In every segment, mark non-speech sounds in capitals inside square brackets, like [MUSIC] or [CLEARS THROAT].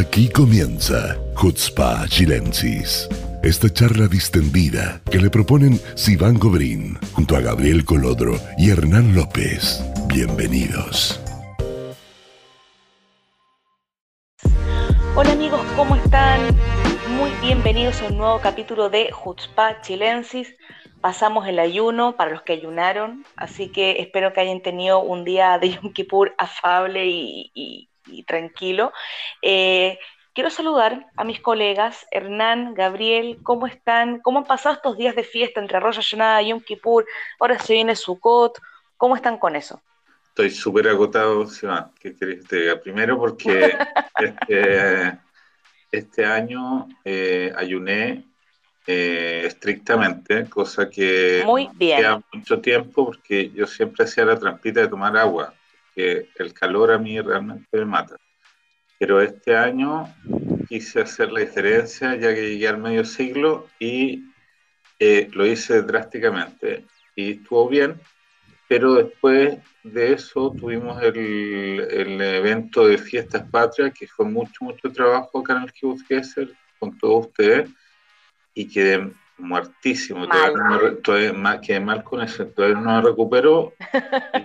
Aquí comienza Hutzpa Chilensis. Esta charla distendida que le proponen Sivan Gobrín junto a Gabriel Colodro y Hernán López. Bienvenidos. Hola amigos, ¿cómo están? Muy bienvenidos a un nuevo capítulo de Hutzpa Chilensis. Pasamos el ayuno para los que ayunaron, así que espero que hayan tenido un día de Yom Kippur afable y, tranquilo. Eh, quiero saludar a mis colegas, Hernán, Gabriel, ¿cómo están? ¿Cómo han pasado estos días de fiesta entre Rosh Hashanah, Yom Kippur? Ahora se viene Sukkot. ¿Cómo están con eso? Estoy súper agotado, Sivan. ¿Qué querés que te diga? Primero porque [LAUGHS] este, este año eh, ayuné eh, estrictamente, cosa que Muy bien. queda mucho tiempo porque yo siempre hacía la trampita de tomar agua, que el calor a mí realmente me mata. Pero este año quise hacer la diferencia ya que llegué al medio siglo y eh, lo hice drásticamente y estuvo bien, pero después de eso tuvimos el, el evento de Fiestas Patrias, que fue mucho, mucho trabajo acá en el Kibbutz Gesser con todos ustedes y quedé muertísimo. Mal. Todavía, no quedé mal con eso, todavía no me recupero.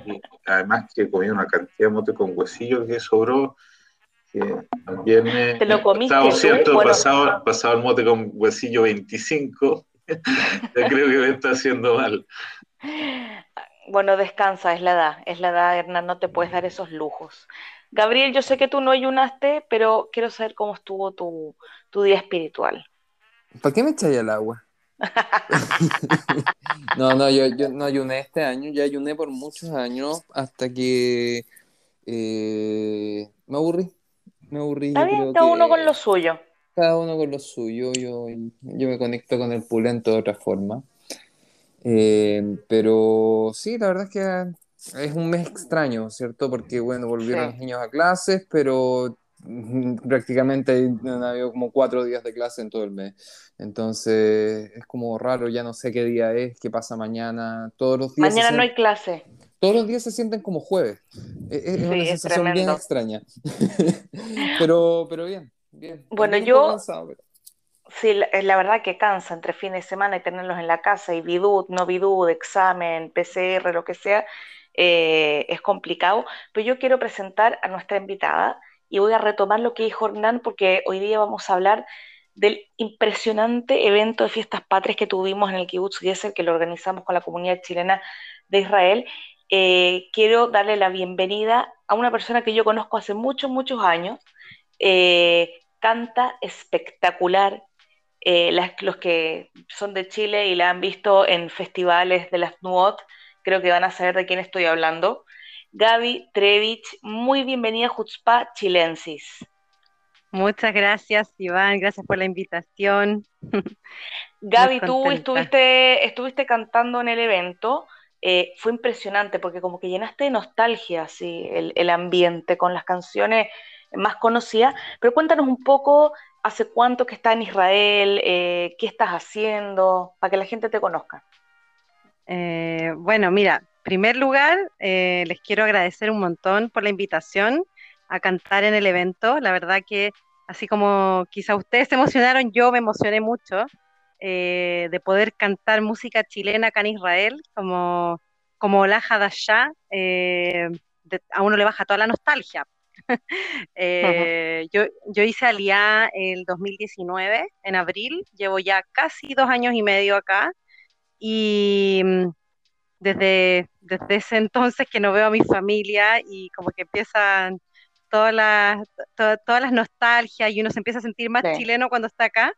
y además que comí una cantidad de mote con huesillo que sobró. Que también me, ¿Te lo comiste pasado, tú? ¿cierto? Bueno. Pasado, pasado el mote con huesillo 25. Yo [LAUGHS] creo que me está haciendo mal. Bueno, descansa, es la edad, es la edad, Hernán, no te puedes dar esos lujos. Gabriel, yo sé que tú no ayunaste, pero quiero saber cómo estuvo tu, tu día espiritual. ¿Para qué me echáis al agua? [LAUGHS] no, no, yo, yo no ayuné este año, ya ayuné por muchos años hasta que eh, me aburrí. Me aburrí, Está bien, cada que uno con lo suyo. cada uno con lo suyo, yo, yo me conecto con el pulento de otra forma. Eh, pero sí, la verdad es que es un mes extraño, ¿cierto? Porque, bueno, volvieron Sí. los niños a clases, pero prácticamente han habido como cuatro días de clase en todo el mes. Entonces, es como raro, ya no sé qué día es, qué pasa mañana. Todos los días Mañana no hay clase. todos los días se sienten como jueves. Es, es Sí, una es sensación bien extraña. [LAUGHS] Pero, pero bien, bien. Bueno, yo- cansado, pero- Sí, la, es la verdad que cansa entre fin de semana y tenerlos en la casa y bidut, no bidut, examen, PCR, lo que sea, eh, es complicado. Pero yo quiero presentar a nuestra invitada y voy a retomar lo que dijo Hernán porque hoy día vamos a hablar del impresionante evento de fiestas patrias que tuvimos en el Kibbutz Gesser, que lo organizamos con la comunidad chilena de Israel. Eh, quiero darle la bienvenida a una persona que yo conozco hace muchos, muchos años. Eh, canta espectacular, eh, los que son de Chile y la han visto en festivales de las NUOT, creo que van a saber de quién estoy hablando. Gaby Trevich, muy bienvenida a Jutzpa Chilensis. Muchas gracias, Iván. Gracias por la invitación. [LAUGHS] Gaby, tú estuviste, estuviste cantando en el evento, eh, fue impresionante porque como que llenaste de nostalgia así, el, el ambiente con las canciones más conocidas, pero cuéntanos un poco hace cuánto que estás en Israel, eh, qué estás haciendo, para que la gente te conozca. Eh, bueno, mira, primer lugar, eh, les quiero agradecer un montón por la invitación a cantar en el evento. La verdad que así como quizá ustedes se emocionaron, yo me emocioné mucho eh, de poder cantar música chilena acá en Israel, como, como la Hadashah, eh, a uno le baja toda la nostalgia. [LAUGHS] Eh, yo, yo hice Aliá el 2019, en abril, llevo ya casi dos años y medio acá y desde, desde ese entonces que no veo a mi familia y como que empiezan todas las, to- todas las nostalgias y uno se empieza a sentir más Sí. chileno cuando está acá.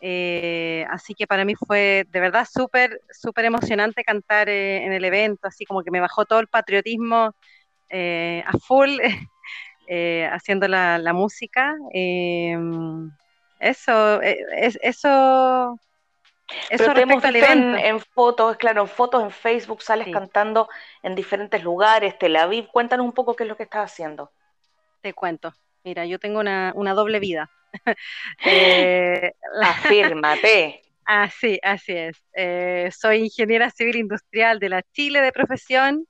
Eh, así que para mí fue de verdad súper, súper emocionante cantar eh, en el evento, así como que me bajó todo el patriotismo eh, a full [LAUGHS] eh, haciendo la, la música. Eh, eso, eh, es, eso, eso Pero te hemos visto en, en fotos, claro, en fotos en Facebook sales Sí. cantando en diferentes lugares, Tel Aviv. Cuéntanos un poco qué es lo que estás haciendo. Te cuento. Mira, yo tengo una, una doble vida. [LAUGHS] Eh, Afírmate. [LAUGHS] así, así es. Eh, soy ingeniera civil industrial de la Chile de profesión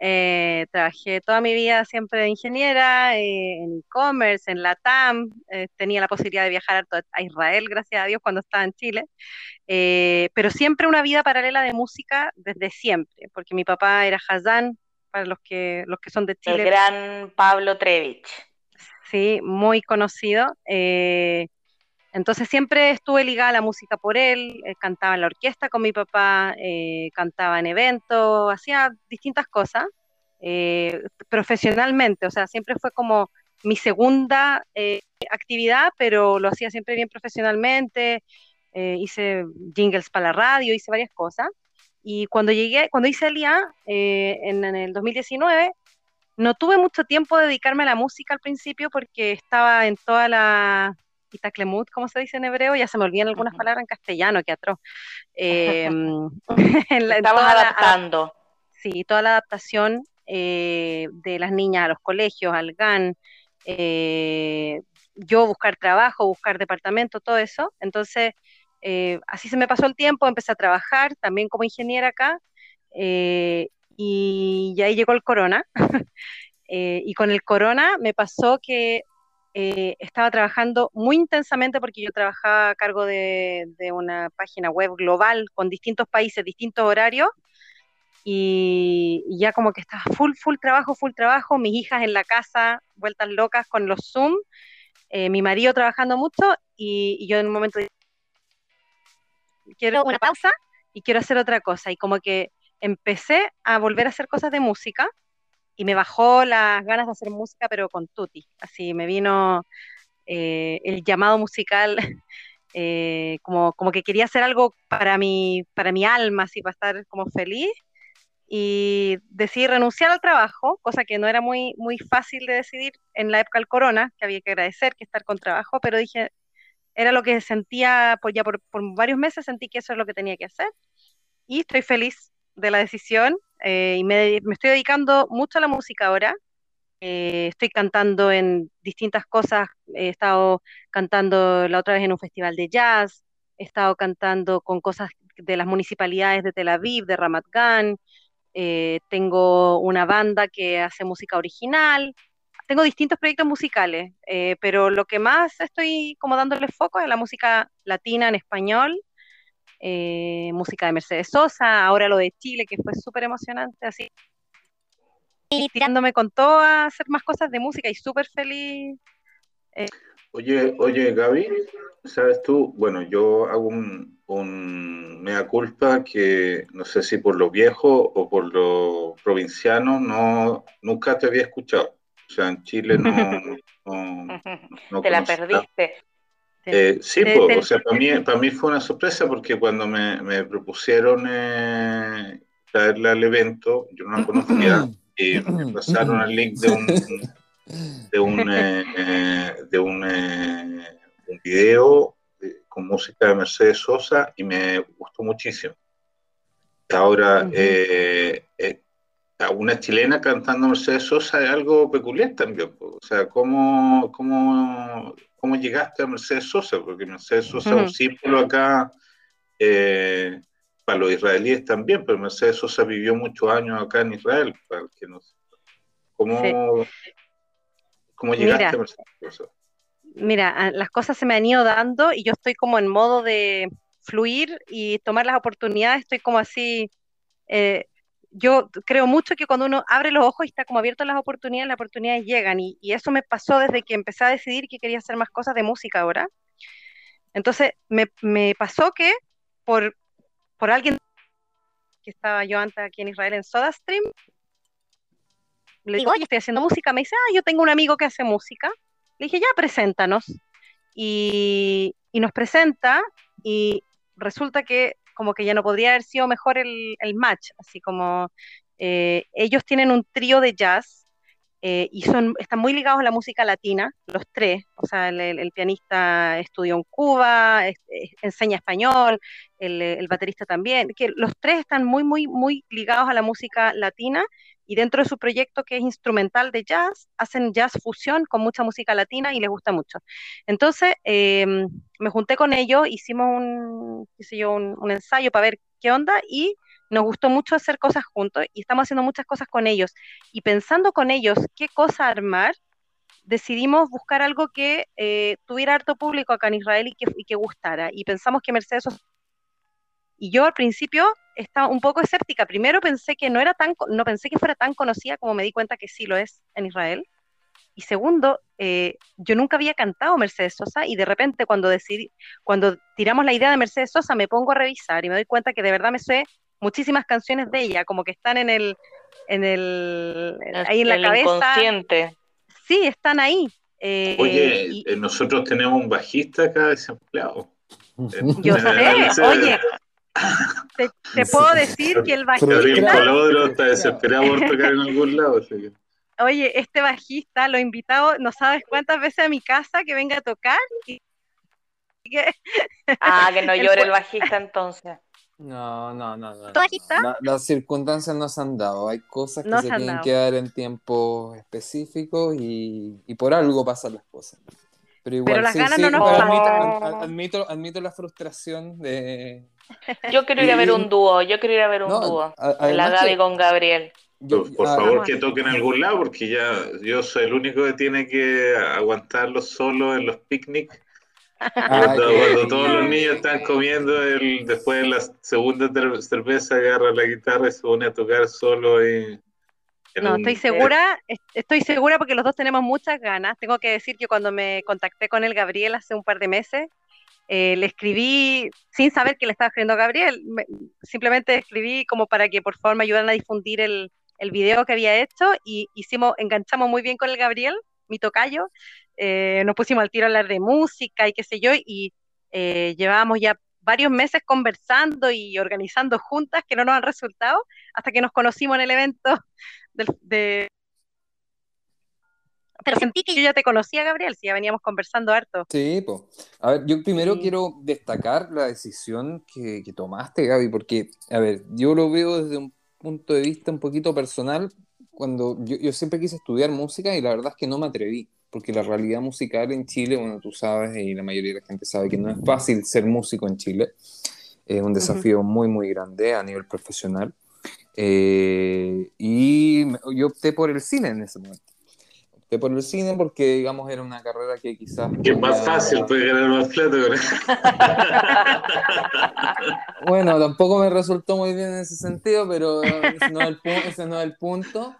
Eh, trabajé toda mi vida siempre de ingeniera, eh, en e-commerce, en la TAM. Eh, tenía la posibilidad de viajar a, Israel, gracias a Dios, cuando estaba en Chile. pero siempre una vida paralela de música desde siempre, porque mi papá era Hazán, para los que, los que son de Chile. El gran Pablo Trevich. Sí, muy conocido. Entonces siempre estuve ligada a la música por él, eh, cantaba en la orquesta con mi papá, eh, cantaba en eventos, hacía distintas cosas eh, profesionalmente, o sea, siempre fue como mi segunda actividad, pero lo hacía siempre bien profesionalmente, hice jingles para la radio, hice varias cosas. Y cuando llegué, cuando hice el IA en, en el 2019, no tuve mucho tiempo de dedicarme a la música al principio porque estaba en toda la Itaclemut, como se dice en hebreo, ya se me olvidan algunas palabras en castellano, que atroz. [LAUGHS] [LAUGHS] Eh, adaptando. sí, toda la adaptación eh, de las niñas a los colegios, al GAN, eh, yo buscar trabajo, buscar departamento, todo eso. Entonces, eh, así se me pasó el tiempo, empecé a trabajar también como ingeniera acá, y, y ahí llegó el corona. [LAUGHS] y con el corona me pasó que eh, estaba trabajando muy intensamente porque yo trabajaba a cargo de, una página web global con distintos países, distintos horarios, y, ya como que estaba full, full trabajo, full trabajo, mis hijas en la casa, vueltas locas con los Zoom, eh, mi marido trabajando mucho, y, yo en un momento quiero una pausa y quiero hacer otra cosa, y como que empecé a volver a hacer cosas de música, y me bajó las ganas de hacer música, pero con Tutti. Así me vino eh, el llamado musical, [LAUGHS] eh, como, como que quería hacer algo para mi, para mi alma, así para estar como feliz. Y decidí renunciar al trabajo, cosa que no era muy, muy fácil de decidir en la época del corona, que había que agradecer que estar con trabajo, pero dije, era lo que sentía, pues ya por, por varios meses sentí que eso es lo que tenía que hacer. Y estoy feliz de la decisión eh, y me, estoy dedicando mucho a la música ahora. Eh, estoy cantando en distintas cosas. He estado cantando la otra vez en un festival de jazz. He estado cantando con cosas de las municipalidades de Tel Aviv, de Ramat Gan. Eh, tengo una banda que hace música original. Tengo distintos proyectos musicales, pero lo que más estoy como dándole foco es la música latina en español eh, música de Mercedes Sosa, ahora lo de Chile, que fue súper emocionante, así. Y tirándome con todo a hacer más cosas de música y súper feliz. Eh. Oye, oye, Gaby, ¿sabes tú? Bueno, yo hago un, mea culpa que no sé si por lo viejo o por lo provinciano, no, nunca te había escuchado. O sea, en Chile no. [LAUGHS] no, te la perdiste. Eh, sí, pues, o sea, para mí, para mí fue una sorpresa porque cuando me, propusieron eh, traerla al evento, yo no la conocía y me pasaron el link de un, de un, [LAUGHS] eh, de un, un video con música de Mercedes Sosa y me gustó muchísimo. Ahora, a una chilena cantando Mercedes Sosa es algo peculiar también. O sea, ¿cómo, cómo cómo llegaste a Mercedes Sosa, porque Mercedes Sosa es un símbolo acá eh, para los israelíes también, pero Mercedes Sosa vivió muchos años acá en Israel, para que no ¿Cómo, ¿Cómo, llegaste a Mercedes Sosa? Mira, las cosas se me han ido dando y yo estoy como en modo de fluir y tomar las oportunidades, estoy como así, eh, yo creo mucho que cuando uno abre los ojos y está como abierto a las oportunidades, las oportunidades llegan. Y, eso me pasó desde que empecé a decidir que quería hacer más cosas de música ahora. Entonces, me, pasó que por, alguien que estaba yo antes aquí en Israel en SodaStream, le digo, oye, estoy haciendo música. Me dice, ah, yo tengo un amigo que hace música. Le dije, ya, preséntanos. Y, y nos presenta y resulta que como que ya no podría haber sido mejor el, match, así como eh, ellos tienen un trío de jazz eh, y son, están muy ligados a la música latina, los tres, o sea, el, pianista estudió en Cuba, enseña español, el, el, baterista también, que los tres están muy, muy, muy ligados a la música latina y dentro de su proyecto que es instrumental de jazz, hacen jazz fusión con mucha música latina y les gusta mucho. Entonces, em, me junté con ellos, hicimos un, qué yo, un, ensayo para ver qué onda y nos gustó mucho hacer cosas juntos y estamos haciendo muchas cosas con ellos. Y pensando con ellos qué cosa armar, decidimos buscar algo que eh, tuviera harto público acá en Israel y que, y que gustara. Y pensamos que Mercedes y yo al principio estaba un poco escéptica. Primero pensé que no era tan, no pensé que fuera tan conocida como me di cuenta que sí lo es en Israel. Y segundo, eh, yo nunca había cantado Mercedes Sosa y de repente cuando decidí, cuando tiramos la idea de Mercedes Sosa me pongo a revisar y me doy cuenta que de verdad me sé muchísimas canciones de ella, como que están en el, en el, ahí en la cabeza. Inconsciente. Sí, están ahí. Eh, Oye, eh, nosotros tenemos un bajista acá desempleado. [LAUGHS] Yo sé, oye, te, puedo decir que el bajista. Gabriel Colodro está desesperado por tocar en algún lado. Oye, este bajista lo he invitado no sabes cuántas veces a mi casa que venga a tocar. Ah, que no [LAUGHS] llore el bajista entonces. No, no, no, no. las circunstancias no se han dado. Hay cosas que se, tienen que dar en tiempos específicos y, y por algo pasan las cosas. Pero igual, las ganas no nos admito, admito, la frustración de. [LAUGHS] Yo quiero ir a ver un dúo, yo quiero ir a ver un dúo. la Gaby con Gabriel. por, ah, favor, que toquen en algún lado, porque ya yo soy el único que tiene que aguantarlo solo en los picnics. Cuando, todos los niños están comiendo, el, después de la segunda cerveza agarra la guitarra y se pone a tocar solo y no, estoy segura, estoy segura porque los dos tenemos muchas ganas. Tengo que decir que cuando me contacté con el Gabriel hace un par de meses, eh, le escribí sin saber que le estaba escribiendo a Gabriel, simplemente escribí como para que por favor me ayudaran a difundir el, el video que había hecho y hicimos, enganchamos muy bien con el Gabriel, mi tocayo, eh, nos pusimos al tiro a hablar de música y qué sé yo, y eh, llevábamos ya varios meses conversando y organizando juntas que no nos han resultado hasta que nos conocimos en el evento [LAUGHS] de... Pero sentí que yo ya te conocía, Gabriel, si ya veníamos conversando harto. Sí, pues. A ver, yo primero quiero destacar la decisión que, tomaste, Gaby, porque, a ver, yo lo veo desde un punto de vista un poquito personal, cuando yo, yo siempre quise estudiar música y la verdad es que no me atreví porque la realidad musical en Chile, bueno, tú sabes y la mayoría de la gente sabe que no es fácil ser músico en Chile, es un desafío muy, muy grande a nivel profesional. Eh, y yo opté por el cine en ese momento. Opté por el cine porque, digamos, era una carrera que quizás... Que es más fácil, puede ganar más plata. [LAUGHS] bueno, tampoco me resultó muy bien en ese sentido, pero ese no es el, ese no es el punto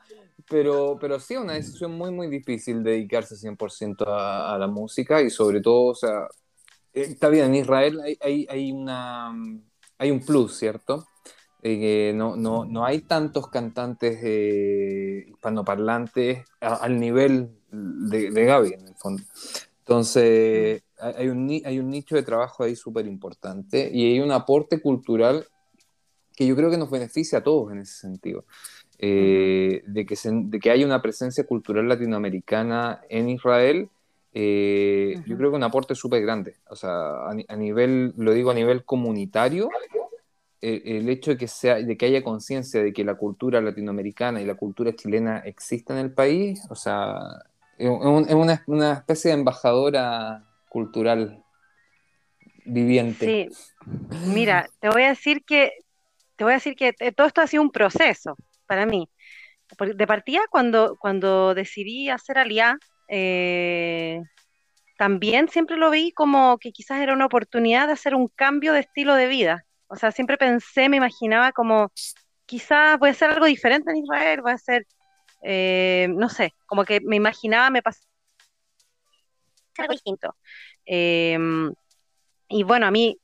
pero, pero sí, una decisión muy, muy difícil dedicarse 100% a, a, la música y sobre todo, o sea, eh, está bien, en Israel hay, hay, hay una, hay un plus, ¿cierto? Eh, no, no, no, hay tantos cantantes eh, hispanoparlantes al nivel de, de, Gaby, en el fondo. Entonces, hay un, hay un nicho de trabajo ahí súper importante y hay un aporte cultural que yo creo que nos beneficia a todos en ese sentido. Eh, de, que de que haya una presencia cultural latinoamericana en Israel, eh, yo creo que un aporte súper grande. O sea, a, nivel, lo digo a nivel comunitario, eh, el hecho de que, sea, de que haya conciencia de que la cultura latinoamericana y la cultura chilena exista en el país, o sea, es, una, una, especie de embajadora cultural viviente. Sí, mira, te voy a decir que te voy a decir que todo esto ha sido un proceso para mí. De partida, cuando, cuando decidí hacer Aliá, eh, también siempre lo vi como que quizás era una oportunidad de hacer un cambio de estilo de vida. O sea, siempre pensé, me imaginaba como, quizás voy a hacer algo diferente en Israel, voy a hacer, eh, no sé, como que me imaginaba, me pasaba algo distinto. Em, y bueno, a mí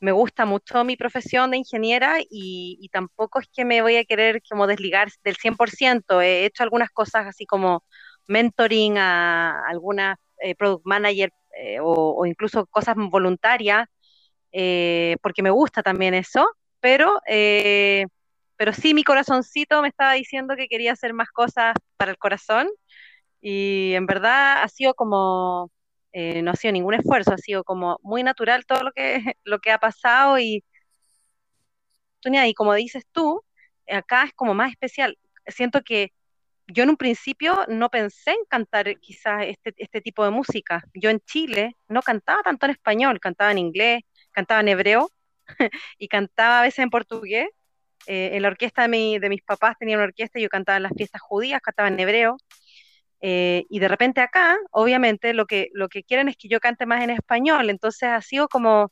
me gusta mucho mi profesión de ingeniera y, tampoco es que me voy a querer como desligar del 100%. He hecho algunas cosas así como mentoring a algunas eh, product manager eh, o, incluso cosas voluntarias, eh, porque me gusta también eso, pero, pero sí mi corazoncito me estaba diciendo que quería hacer más cosas para el corazón y en verdad ha sido como eh, no ha sido ningún esfuerzo, ha sido como muy natural todo lo que, [LAUGHS] lo que ha pasado y, y como dices tú, acá es como más especial. Siento que yo en un principio no pensé en cantar quizás este, este tipo de música. Yo en Chile no cantaba tanto en español, cantaba en inglés, cantaba en hebreo [LAUGHS] y cantaba a veces en portugués, eh, en la orquesta de, de mis papás tenía una orquesta, y yo cantaba en las fiestas judías, cantaba en hebreo, eh, y de repente acá, obviamente, lo que, lo que quieren es que yo cante más en español, entonces ha sido como,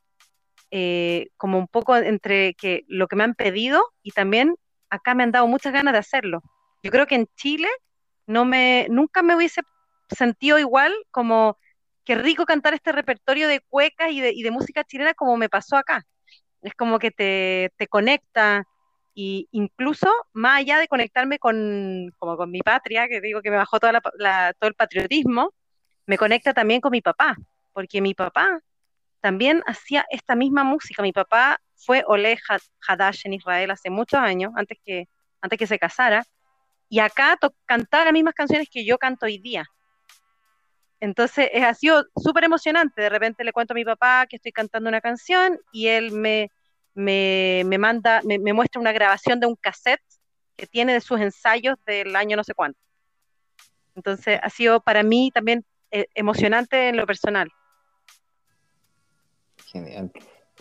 eh, como un poco entre que lo que me han pedido y también acá me han dado muchas ganas de hacerlo. Yo creo que en Chile no me, nunca me hubiese sentido igual como qué rico cantar este repertorio de cuecas y de, música chilena como me pasó acá. Es como que te, te conecta, y incluso más allá de conectarme con, como con mi patria, que digo que me bajó toda la, todo el patriotismo, me conecta también con mi papá, porque mi papá también hacía esta misma música. Mi papá fue Ole Hadash en Israel hace muchos años, antes que, antes que se casara, y acá cantaba las mismas canciones que yo canto hoy día. Entonces, ha sido súper emocionante. De repente le cuento a mi papá que estoy cantando una canción y él me, me, manda, me, muestra una grabación de un cassette que tiene de sus ensayos del año no sé cuánto. Entonces ha sido para mí también eh, emocionante en lo personal. Genial.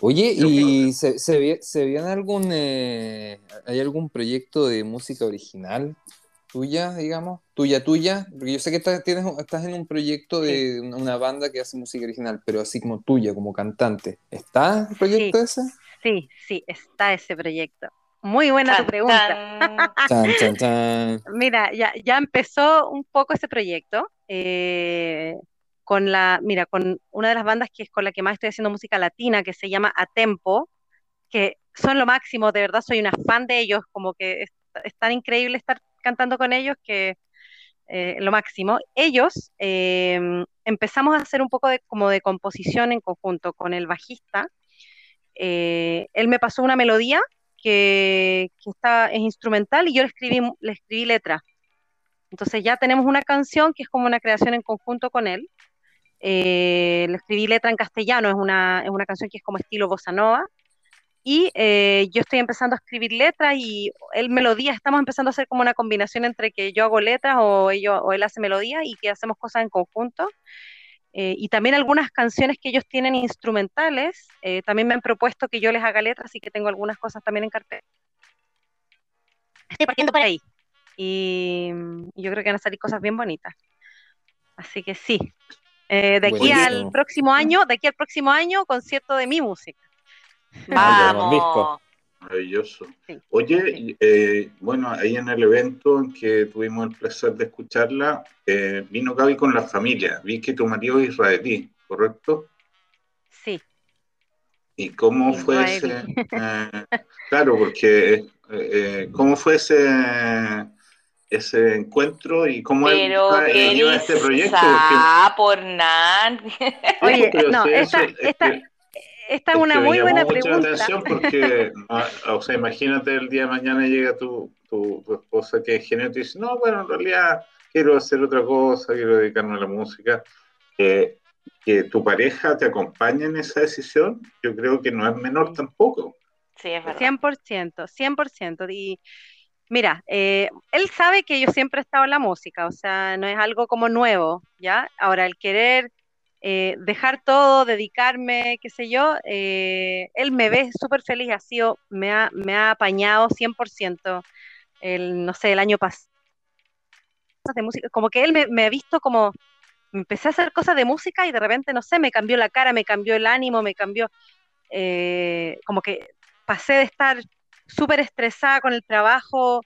Oye, ¿y se, se, viene algún, eh, hay algún proyecto de música original tuya, digamos? Tuya, tuya, porque yo sé que estás, tienes, estás en un proyecto de una banda que hace música original, pero así como tuya, como cantante. ¿Está el proyecto ese? Sí, sí, está ese proyecto. Muy buena tu pregunta. [LAUGHS] Mira, ya, ya empezó un poco ese proyecto. Eh, con la, mira, con una de las bandas que es con la que más estoy haciendo música latina, que se llama Atempo, que son lo máximo, de verdad soy una fan de ellos, como que es, tan increíble estar cantando con ellos que eh, lo máximo. Ellos em, empezamos a hacer un poco de como de composición en conjunto con el bajista eh, él me pasó una melodía que, está, es instrumental y yo le escribí, le escribí letra. Entonces ya tenemos una canción que es como una creación en conjunto con él. Eh, le escribí letra en castellano, es una, es una canción que es como estilo bossa nova. Y eh, yo estoy empezando a escribir letras y él melodía, estamos empezando a hacer como una combinación entre que yo hago letras o, ello, o él hace melodía y que hacemos cosas en conjunto. Eh, y también algunas canciones que ellos tienen instrumentales, eh, también me han propuesto que yo les haga letras, así que tengo algunas cosas también en cartel. Estoy partiendo por ahí. Y, yo creo que van a salir cosas bien bonitas. Así que sí. Eh, de aquí al próximo año, de aquí al próximo año, concierto de mi música. [LAUGHS] Vamos. Maravilloso. Oye, eh, bueno, ahí en el evento en que tuvimos el placer de escucharla, eh, vino Gaby con la familia. Vi que tu marido es israelí, ¿correcto? Sí. ¿Y cómo fue ese? Eh, claro, porque ¿cómo fue ese ese encuentro y cómo pero él este proyecto? Ah, por nada. [LAUGHS] Oye, no, esta, esta es una muy buena mucha pregunta. atención porque, [LAUGHS] o sea, imagínate el día de mañana llega tu, tu, esposa que es genio y te dice, no, bueno, en realidad quiero hacer otra cosa, quiero dedicarme a la música. que tu pareja te acompañe en esa decisión, yo creo que no es menor tampoco. Sí, es verdad. 100%, 100%. Y mira, eh, él sabe que yo siempre he estado en la música, o sea, no es algo como nuevo, ¿ya? Ahora, el querer eh, dejar todo, dedicarme, qué sé yo, eh, él me ve súper feliz, ha sido, me ha, me ha apañado 100%, el, no sé, el año pasado, de música, como que él me, ha visto como, empecé a hacer cosas de música y de repente, no sé, me cambió la cara, me cambió el ánimo, me cambió, eh, como que pasé de estar súper estresada con el trabajo,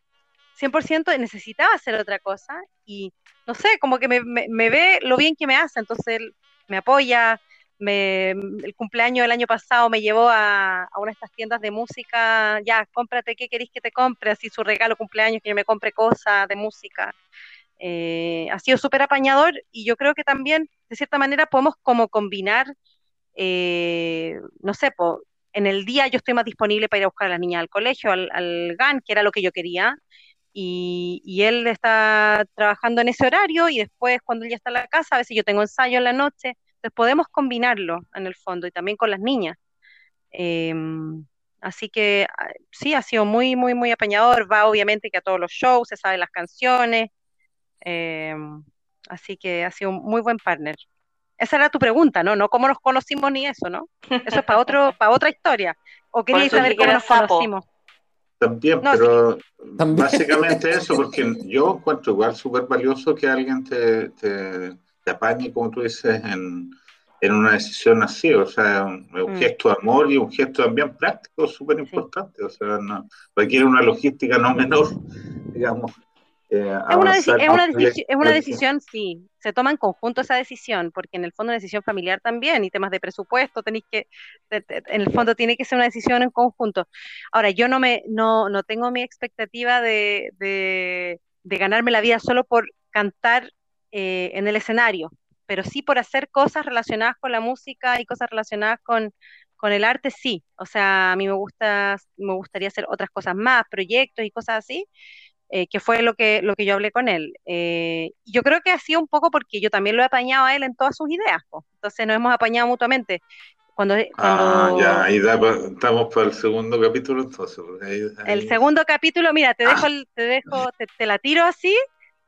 100% necesitaba hacer otra cosa y no sé, como que me, me, ve lo bien que me hace, entonces me apoya. Me, el cumpleaños del año pasado me llevó a, una de estas tiendas de música, ya, cómprate qué queréis que te compre, así su regalo cumpleaños, que yo me compre cosas de música. Eh, ha sido súper apañador y yo creo que también, de cierta manera, podemos como combinar, eh, no sé, en el día yo estoy más disponible para ir a buscar a las niñas al colegio, al GAN, que era lo que yo quería, y, él está trabajando en ese horario y después cuando él ya está en la casa, a veces yo tengo ensayo en la noche, entonces podemos combinarlo en el fondo y también con las niñas. Em, así que ah, sí, ha sido muy, muy, muy apañador, va obviamente que a todos los shows, se sabe las canciones, em, así que ha sido un muy buen partner. Esa era tu pregunta, ¿no? No cómo nos conocimos ni eso, ¿no? Eso es para otro, para otra historia. ¿O querías saber cómo nos conocimos? También, pero básicamente [LAUGHS] eso, porque yo encuentro igual súper valioso que alguien te, te, apañe, como tú dices, en, en una decisión así, o sea, un, mm. gesto de amor y un gesto también práctico súper importante, o sea, no, requiere una logística no menor, [LAUGHS] digamos, eh, es, una es, una es, una decisión, sí, se toma en conjunto esa decisión, porque en el fondo es una decisión familiar también y temas de presupuesto, tenéis que, en el fondo tiene que ser una decisión en conjunto. Ahora, yo no, me, no, no tengo mi expectativa de, de, ganarme la vida solo por cantar eh, en el escenario, pero sí por hacer cosas relacionadas con la música y cosas relacionadas con, con el arte, sí. O sea, a mí me, gusta, me gustaría hacer otras cosas más, proyectos y cosas así eh, que fue lo que, lo que yo hablé con él. Eh, yo creo que ha sido un poco porque yo también lo he apañado a él en todas sus ideas, entonces nos hemos apañado mutuamente. Cuando, Ah, ya, ahí estamos para el segundo capítulo entonces. El segundo capítulo, mira, te dejo, te dejo, te, la tiro así,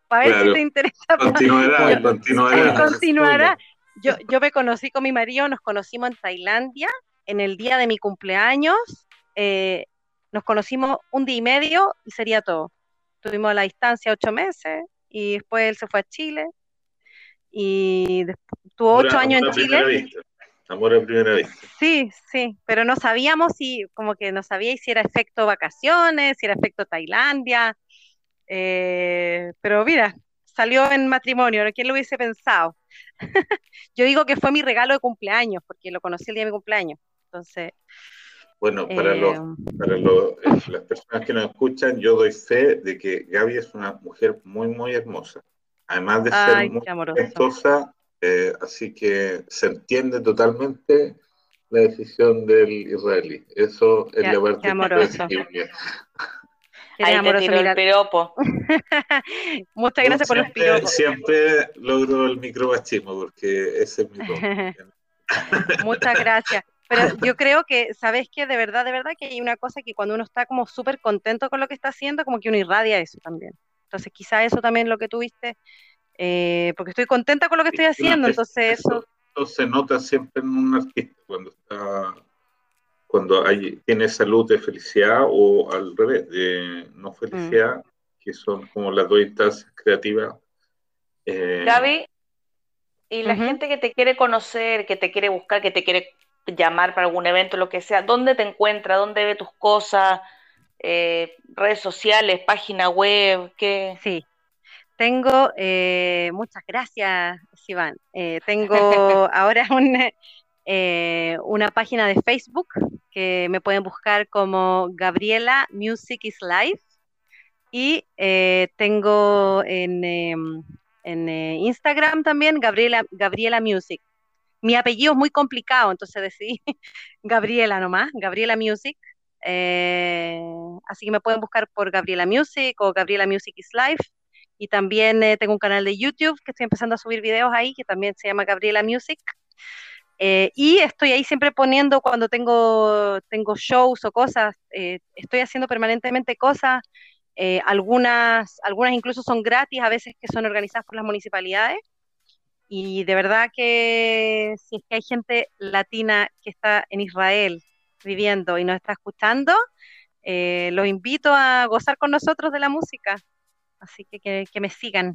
para ver si te interesa. Continuará, continuará. [LAUGHS] continuará. Yo, yo me conocí con mi marido, nos conocimos en Tailandia, en el día de mi cumpleaños, eh, nos conocimos un día y medio y sería todo estuvimos a la distancia ocho meses y después él se fue a Chile y tuvo ocho años en Chile. Amor a primera vista. Sí, sí, pero no sabíamos si, como que no sabía si era efecto vacaciones, si era efecto Tailandia, eh, pero mira, salió en matrimonio, ¿quién lo hubiese pensado? [LAUGHS] Yo digo que fue mi regalo de cumpleaños, porque lo conocí el día de mi cumpleaños, entonces bueno, para, los, em. para los, eh, las personas que nos escuchan, yo doy fe de que Gaby es una mujer muy, muy hermosa. Además de ser muy hermosa, eh, así que se entiende totalmente la decisión del israelí. Eso es la parte amoroso. Ahí te tiró el piropo. [LAUGHS] Muchas gracias por los piropos. Siempre logro el microbachismo porque ese es mi [LAUGHS] Muchas gracias. Pero [LAUGHS] yo creo que, ¿sabes qué? De verdad, de verdad que hay una cosa que cuando uno está como súper contento con lo que está haciendo, como que uno irradia eso también. Entonces, quizá eso también lo que tuviste, eh, porque estoy contenta con lo que estoy haciendo, entonces eso... eso... se nota siempre en un artista cuando está cuando hay, tiene salud de felicidad o al revés, de no mm. felicidad, que son como las dos instancias creativas. Eh... Gaby, y la gente que te quiere conocer, que te quiere buscar, que te quiere llamar para algún evento, lo que sea, ¿dónde te encuentra? ¿Dónde ve tus cosas? Eh, redes sociales, página web, ¿qué? Sí, tengo, eh, muchas gracias, Iván. Eh, tengo [LAUGHS] ahora una, una página de Facebook que me pueden buscar como Gabriela Music is Life. Y tengo en, em, en Instagram también Gabriela, Gabriela Music. Mi apellido es muy complicado, entonces decidí [LAUGHS] Gabriela nomás, Gabriela Music. Eh, así que me pueden buscar por Gabriela Music o Gabriela Music is Life. Y también eh, tengo un canal de YouTube que estoy empezando a subir videos ahí, que también se llama Gabriela Music. Eh, y estoy ahí siempre poniendo cuando tengo, tengo shows o cosas, estoy haciendo permanentemente cosas. algunas, algunas incluso son gratis, a veces que son organizadas por las municipalidades. Y de verdad que si es que hay gente latina que está en Israel viviendo y nos está escuchando, eh, los invito a gozar con nosotros de la música. Así que, que, me sigan.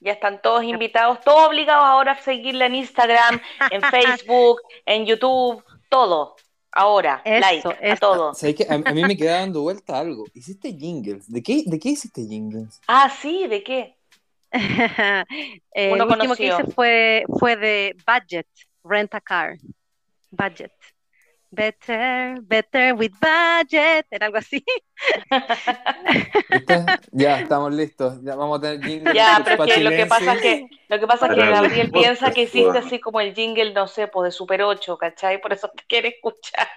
Ya están todos invitados, todos obligados ahora a seguirle en Instagram, en [LAUGHS] Facebook, en YouTube, todo. Ahora, like, a todo. a, mí me queda dando vuelta algo. ¿Hiciste jingles? ¿De qué, ¿De qué hiciste jingles? Ah, sí, ¿de qué? [LAUGHS] eh, el último que hice fue, fue de Budget, Rent a Car. Budget. Better, better with budget, era algo así. [LAUGHS] Ya, estamos listos. Ya vamos a tener jingle. Ya, pero es que lo que pasa es que, lo que, pasa es que Gabriel piensa que hiciste así como el jingle, no sé, pues de Super 8, ¿cachai? Por eso te quiere escuchar.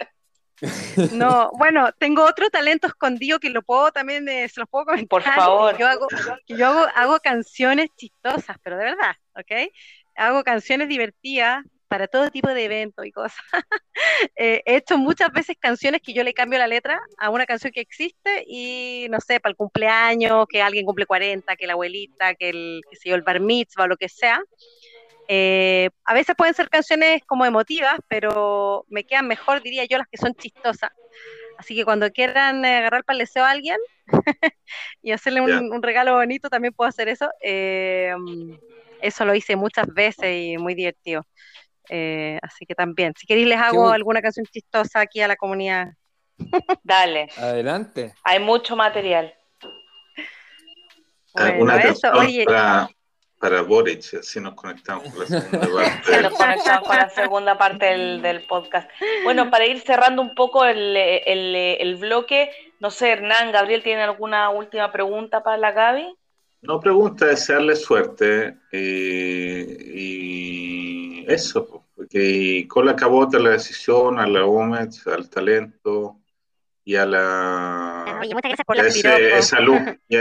No, bueno, tengo otro talento escondido que lo puedo también, eh, se los puedo comentar. Por favor. Yo hago, yo hago, hago canciones chistosas, pero de verdad, ¿ok? Hago canciones divertidas para todo tipo de eventos y cosas. [LAUGHS] Eh, he hecho muchas veces canciones que yo le cambio la letra a una canción que existe y no sé, para el cumpleaños, que alguien cumple 40, que la abuelita, que el, que se yo, el bar mitzvah o lo que sea. Eh, a veces pueden ser canciones como emotivas, pero me quedan mejor, diría yo, las que son chistosas. Así que cuando quieran eh, agarrar para el deseo a alguien [LAUGHS] y hacerle un, regalo bonito, también puedo hacer eso. Eh, eso lo hice muchas veces y muy divertido. Eh, así que también, si queréis les hago alguna canción chistosa aquí a la comunidad. Dale. Adelante. Hay mucho material. Bueno, eso, oye, para Boric, así nos conectamos con la segunda [LAUGHS] parte. nos conectamos con la segunda parte del, podcast. Bueno, para ir cerrando un poco el, el, bloque, no sé, Hernán, Gabriel, ¿tiene alguna última pregunta para la Gaby? No pregunta, desearle suerte y, eso, porque con la cabota la decisión, a la OMED, al talento y a la... Oye, muchas gracias por la esa luz, [LAUGHS] y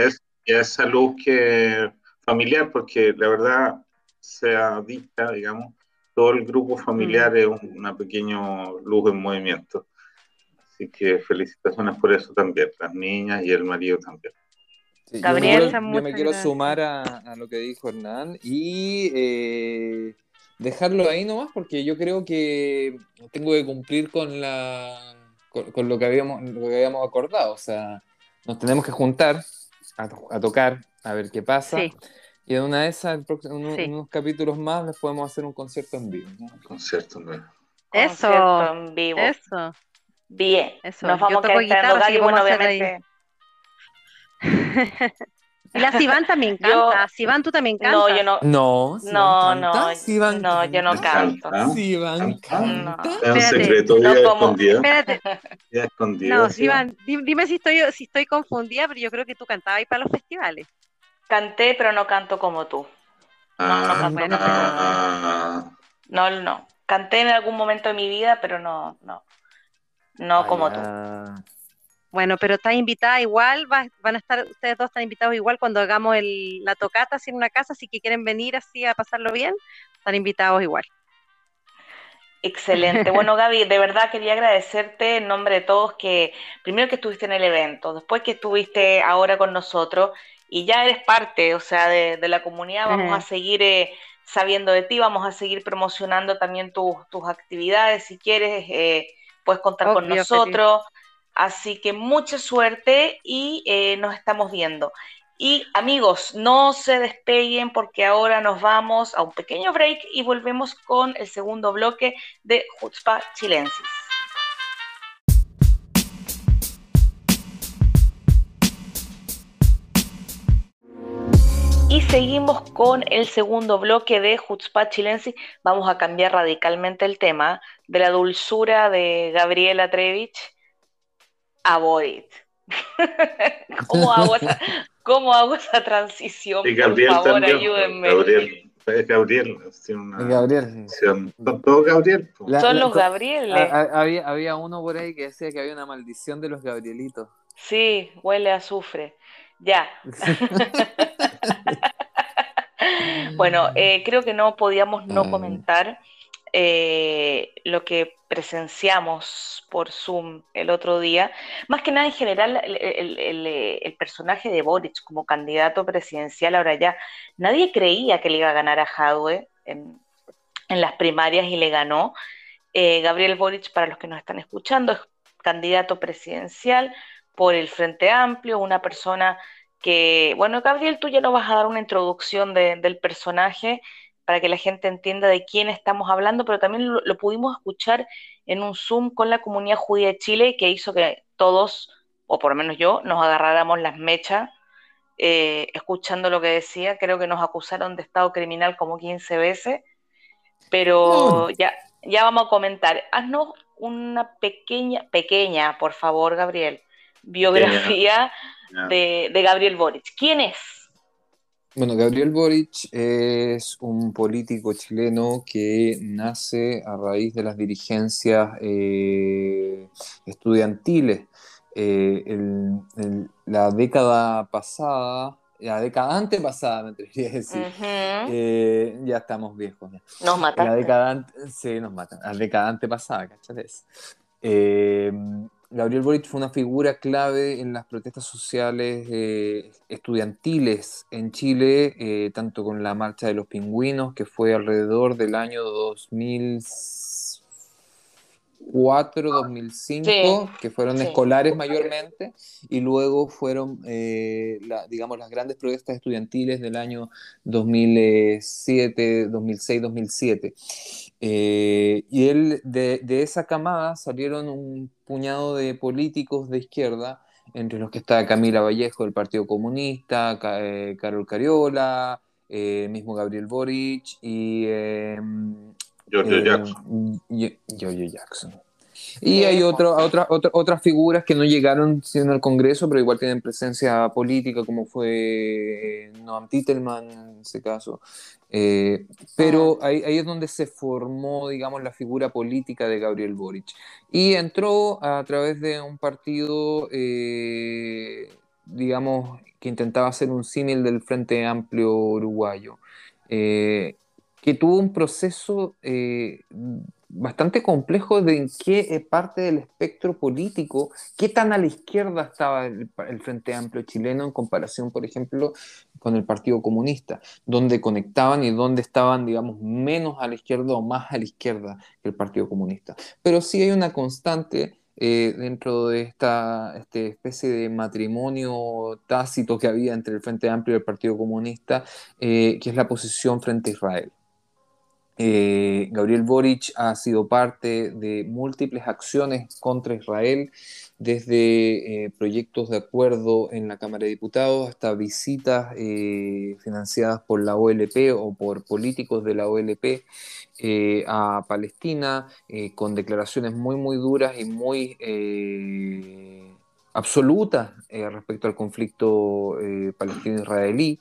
a esa luz que familiar, porque la verdad, sea dicta, digamos, todo el grupo familiar mm. es una pequeña luz en movimiento. Así que felicitaciones por eso también, las niñas y el marido también. Gabriel, yo, me quiero sumar a, lo que dijo Hernán y eh, dejarlo ahí nomás, porque yo creo que tengo que cumplir con la con, lo que habíamos lo que habíamos acordado. O sea, nos tenemos que juntar a, tocar, a ver qué pasa. Y en una de esas, en unos capítulos más, les podemos hacer un concierto en vivo. Concierto en vivo. Eso. Concierto en vivo. Eso. Bien. Eso. Nos vamos a quedar y bueno, obviamente. [LAUGHS] Y la Sivan también [LAUGHS] canta. Sivan, tú también cantas. No, yo no. No, no, no. no, yo no canto. Sivan canta. Es un secreto no, escondido. Espérate. escondido. No, Sivan, dime si estoy, si estoy confundida, pero yo creo que tú cantabas ahí para los festivales. Canté, pero no canto como tú. No, no, ah, bueno, ah. no, no. Canté en algún momento de mi vida, pero no, no. No como tú. Bueno, pero está invitada igual, van a estar, ustedes dos están invitados igual cuando hagamos la tocata así en una casa, si que quieren venir así a pasarlo bien, están invitados igual. Excelente. [LAUGHS] Bueno, Gaby, de verdad quería agradecerte en nombre de todos que primero que estuviste en el evento, después que estuviste ahora con nosotros y ya eres parte, o sea, de, la comunidad, vamos a seguir eh, sabiendo de ti, vamos a seguir promocionando también tus actividades, si quieres, eh, puedes contar con nosotros. Así que mucha suerte y eh, nos estamos viendo. Y amigos, no se despeguen porque ahora nos vamos a un pequeño break y volvemos con el segundo bloque de Jutzpa Chilensis. Seguimos con el segundo bloque de Jutzpa Chilensis. Vamos a cambiar radicalmente el tema de la dulzura de Gabriela Trevich avoid. [LAUGHS] ¿Cómo hago esa, cómo hago esa transición? Gabriel Por favor, ayúdenme. Gabriel. Gabriel, Gabriel. Son todos Gabriel. Son los Gabrieles. Había, había uno por ahí que decía que había una maldición de los Gabrielitos. Sí, huele a azufre. Ya. [LAUGHS] bueno, eh, creo que no podíamos no comentar eh, lo que presenciamos por Zoom el otro día, más que nada en general el, personaje de Boric como candidato presidencial, ahora ya nadie creía que le iba a ganar a Jadwe en, las primarias y le ganó. Eh, Gabriel Boric, para los que nos están escuchando, es candidato presidencial por el Frente Amplio, una persona que, bueno, Gabriel, tú ya nos vas a dar una introducción del personaje para que la gente entienda de quién estamos hablando, pero también lo, pudimos escuchar en un Zoom con la comunidad judía de Chile que hizo que todos, o por lo menos yo, nos agarráramos las mechas eh, escuchando lo que decía. Creo que nos acusaron de estado criminal como 15 veces, pero ya, ya vamos a comentar. Haznos una pequeña, pequeña, por favor, Gabriel, biografía de, de Gabriel Boric. ¿Quién es? Bueno, Gabriel Boric es un político chileno que nace a raíz de las dirigencias eh, estudiantiles. Eh, la década pasada, la década antepasada, me atrevería a decir, eh, ya estamos viejos. Nos matan. La década, sí, nos matan. La década antepasada, ¿cachai? Gabriel Boric fue una figura clave en las protestas sociales eh, estudiantiles en Chile, eh, tanto con la marcha de los pingüinos, que fue alrededor del año 2000, 2004, 2005, que fueron escolares mayormente, y luego fueron, eh, digamos, las grandes protestas estudiantiles del año 2007, 2006, 2007. y él, de, de esa camada salieron un puñado de políticos de izquierda, entre los que está Camila Vallejo del Partido Comunista, eh, Carol Cariola, eh, mismo Gabriel Boric y em, Giorgio Jackson. Giorgio Jackson. Y hay otro, otra, otras figuras que no llegaron siendo al Congreso, pero igual tienen presencia política, como fue Noam Titelman en ese caso. Eh, pero ah. ahí, ahí, es donde se formó, digamos, la figura política de Gabriel Boric. Y entró a través de un partido, eh, digamos, que intentaba hacer un símil del Frente Amplio Uruguayo. Eh, que tuvo un proceso bastante complejo de en qué eh, parte del espectro político, qué tan a la izquierda estaba el, Frente Amplio chileno en comparación, por ejemplo, con el Partido Comunista, dónde conectaban y dónde estaban, digamos, menos a la izquierda o más a la izquierda que el Partido Comunista. Pero sí hay una constante eh, dentro de esta este especie de matrimonio tácito que había entre el Frente Amplio y el Partido Comunista, eh, que es la posición frente a Israel. Eh, Gabriel Boric ha sido parte de múltiples acciones contra Israel, desde eh, proyectos de acuerdo en la Cámara de Diputados hasta visitas eh, financiadas por la OLP o por políticos de la OLP a Palestina, con declaraciones muy, muy duras y muy absolutas respecto al conflicto palestino-israelí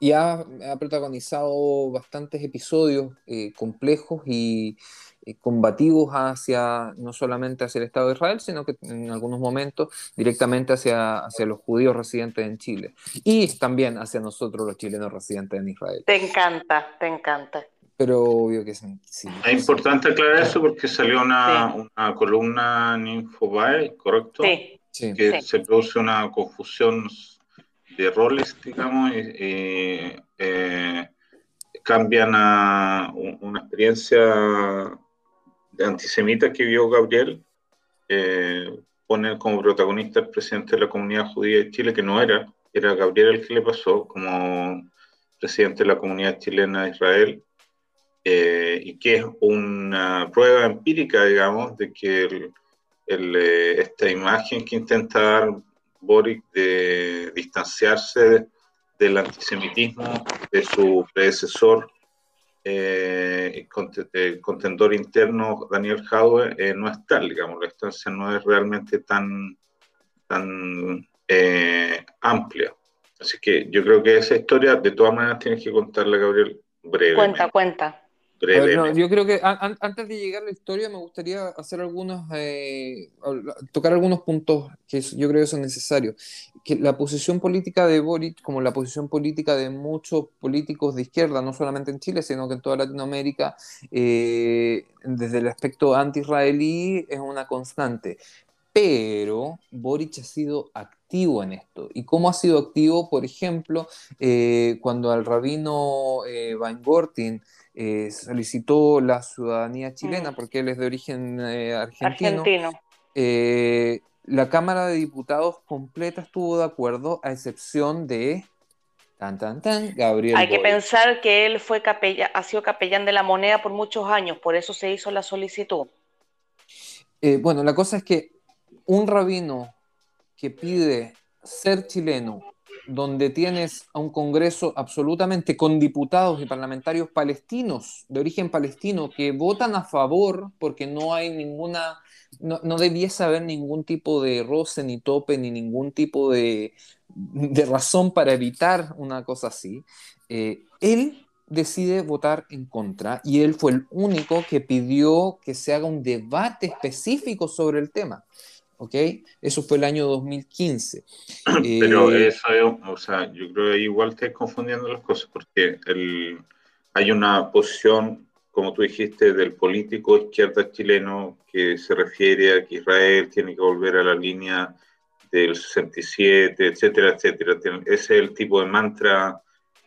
y ha, protagonizado bastantes episodios eh, complejos y eh, combativos hacia, no solamente hacia el Estado de Israel, sino que en algunos momentos directamente hacia, hacia los judíos residentes en Chile y también hacia nosotros los chilenos residentes en Israel. Te encanta, te encanta. Pero obvio que sí. Es importante aclarar eso porque salió una, una columna en Infobae, ¿correcto? Sí. Que se produce una confusión de roles, digamos, eh, cambian a una experiencia de antisemita que vio Gabriel, eh, pone como protagonista el presidente de la comunidad judía de Chile, que no era, era Gabriel el que le pasó como presidente de la comunidad chilena de Israel, eh, y que es una prueba empírica, digamos, de que el, esta imagen que intenta dar Boric de distanciarse del antisemitismo de su predecesor, eh, contendor interno Daniel Jadwe, eh, no es tal, digamos, la distancia no es realmente tan, tan eh, amplia. Así que yo creo que esa historia, de todas maneras, tienes que contarla, Gabriel, breve. Cuenta, cuenta yo creo que antes de llegar a la historia me gustaría hacer algunos, eh, tocar algunos puntos que yo creo que son necesarios. Que la posición política de Boric, como la posición política de muchos políticos de izquierda, no solamente en Chile, sino que en toda Latinoamérica, eh, desde el aspecto anti-israelí, es una constante. Pero Boric ha sido activo en esto. ¿Y cómo ha sido activo? Por ejemplo, eh, cuando al rabino Van Gortin eh, solicitó la ciudadanía chilena mm. porque él es de origen eh, argentino. Eh, la Cámara de Diputados completa estuvo de acuerdo, a excepción de tan, tan, tan, Gabriel. Hay que pensar que él fue capella, ha sido capellán de la moneda por muchos años, por eso se hizo la solicitud. bueno, la cosa es que un rabino que pide ser chileno donde tienes a un Congreso absolutamente con diputados y parlamentarios palestinos, de origen palestino, que votan a favor porque no hay ninguna, no, no debiese haber ningún tipo de roce, ni tope, ni ningún tipo de, razón para evitar una cosa así, eh, él decide votar en contra y él fue el único que pidió que se haga un debate específico sobre el tema. ¿Ok? Eso fue el año 2015. [CLEARS THROAT] Pero eh, eso, o sea, yo creo que igual estás confundiendo las cosas, porque el, hay una posición, como tú dijiste, del político izquierda chileno que se refiere a que Israel tiene que volver a la línea del 67, etcétera, etcétera. Ese es el tipo de mantra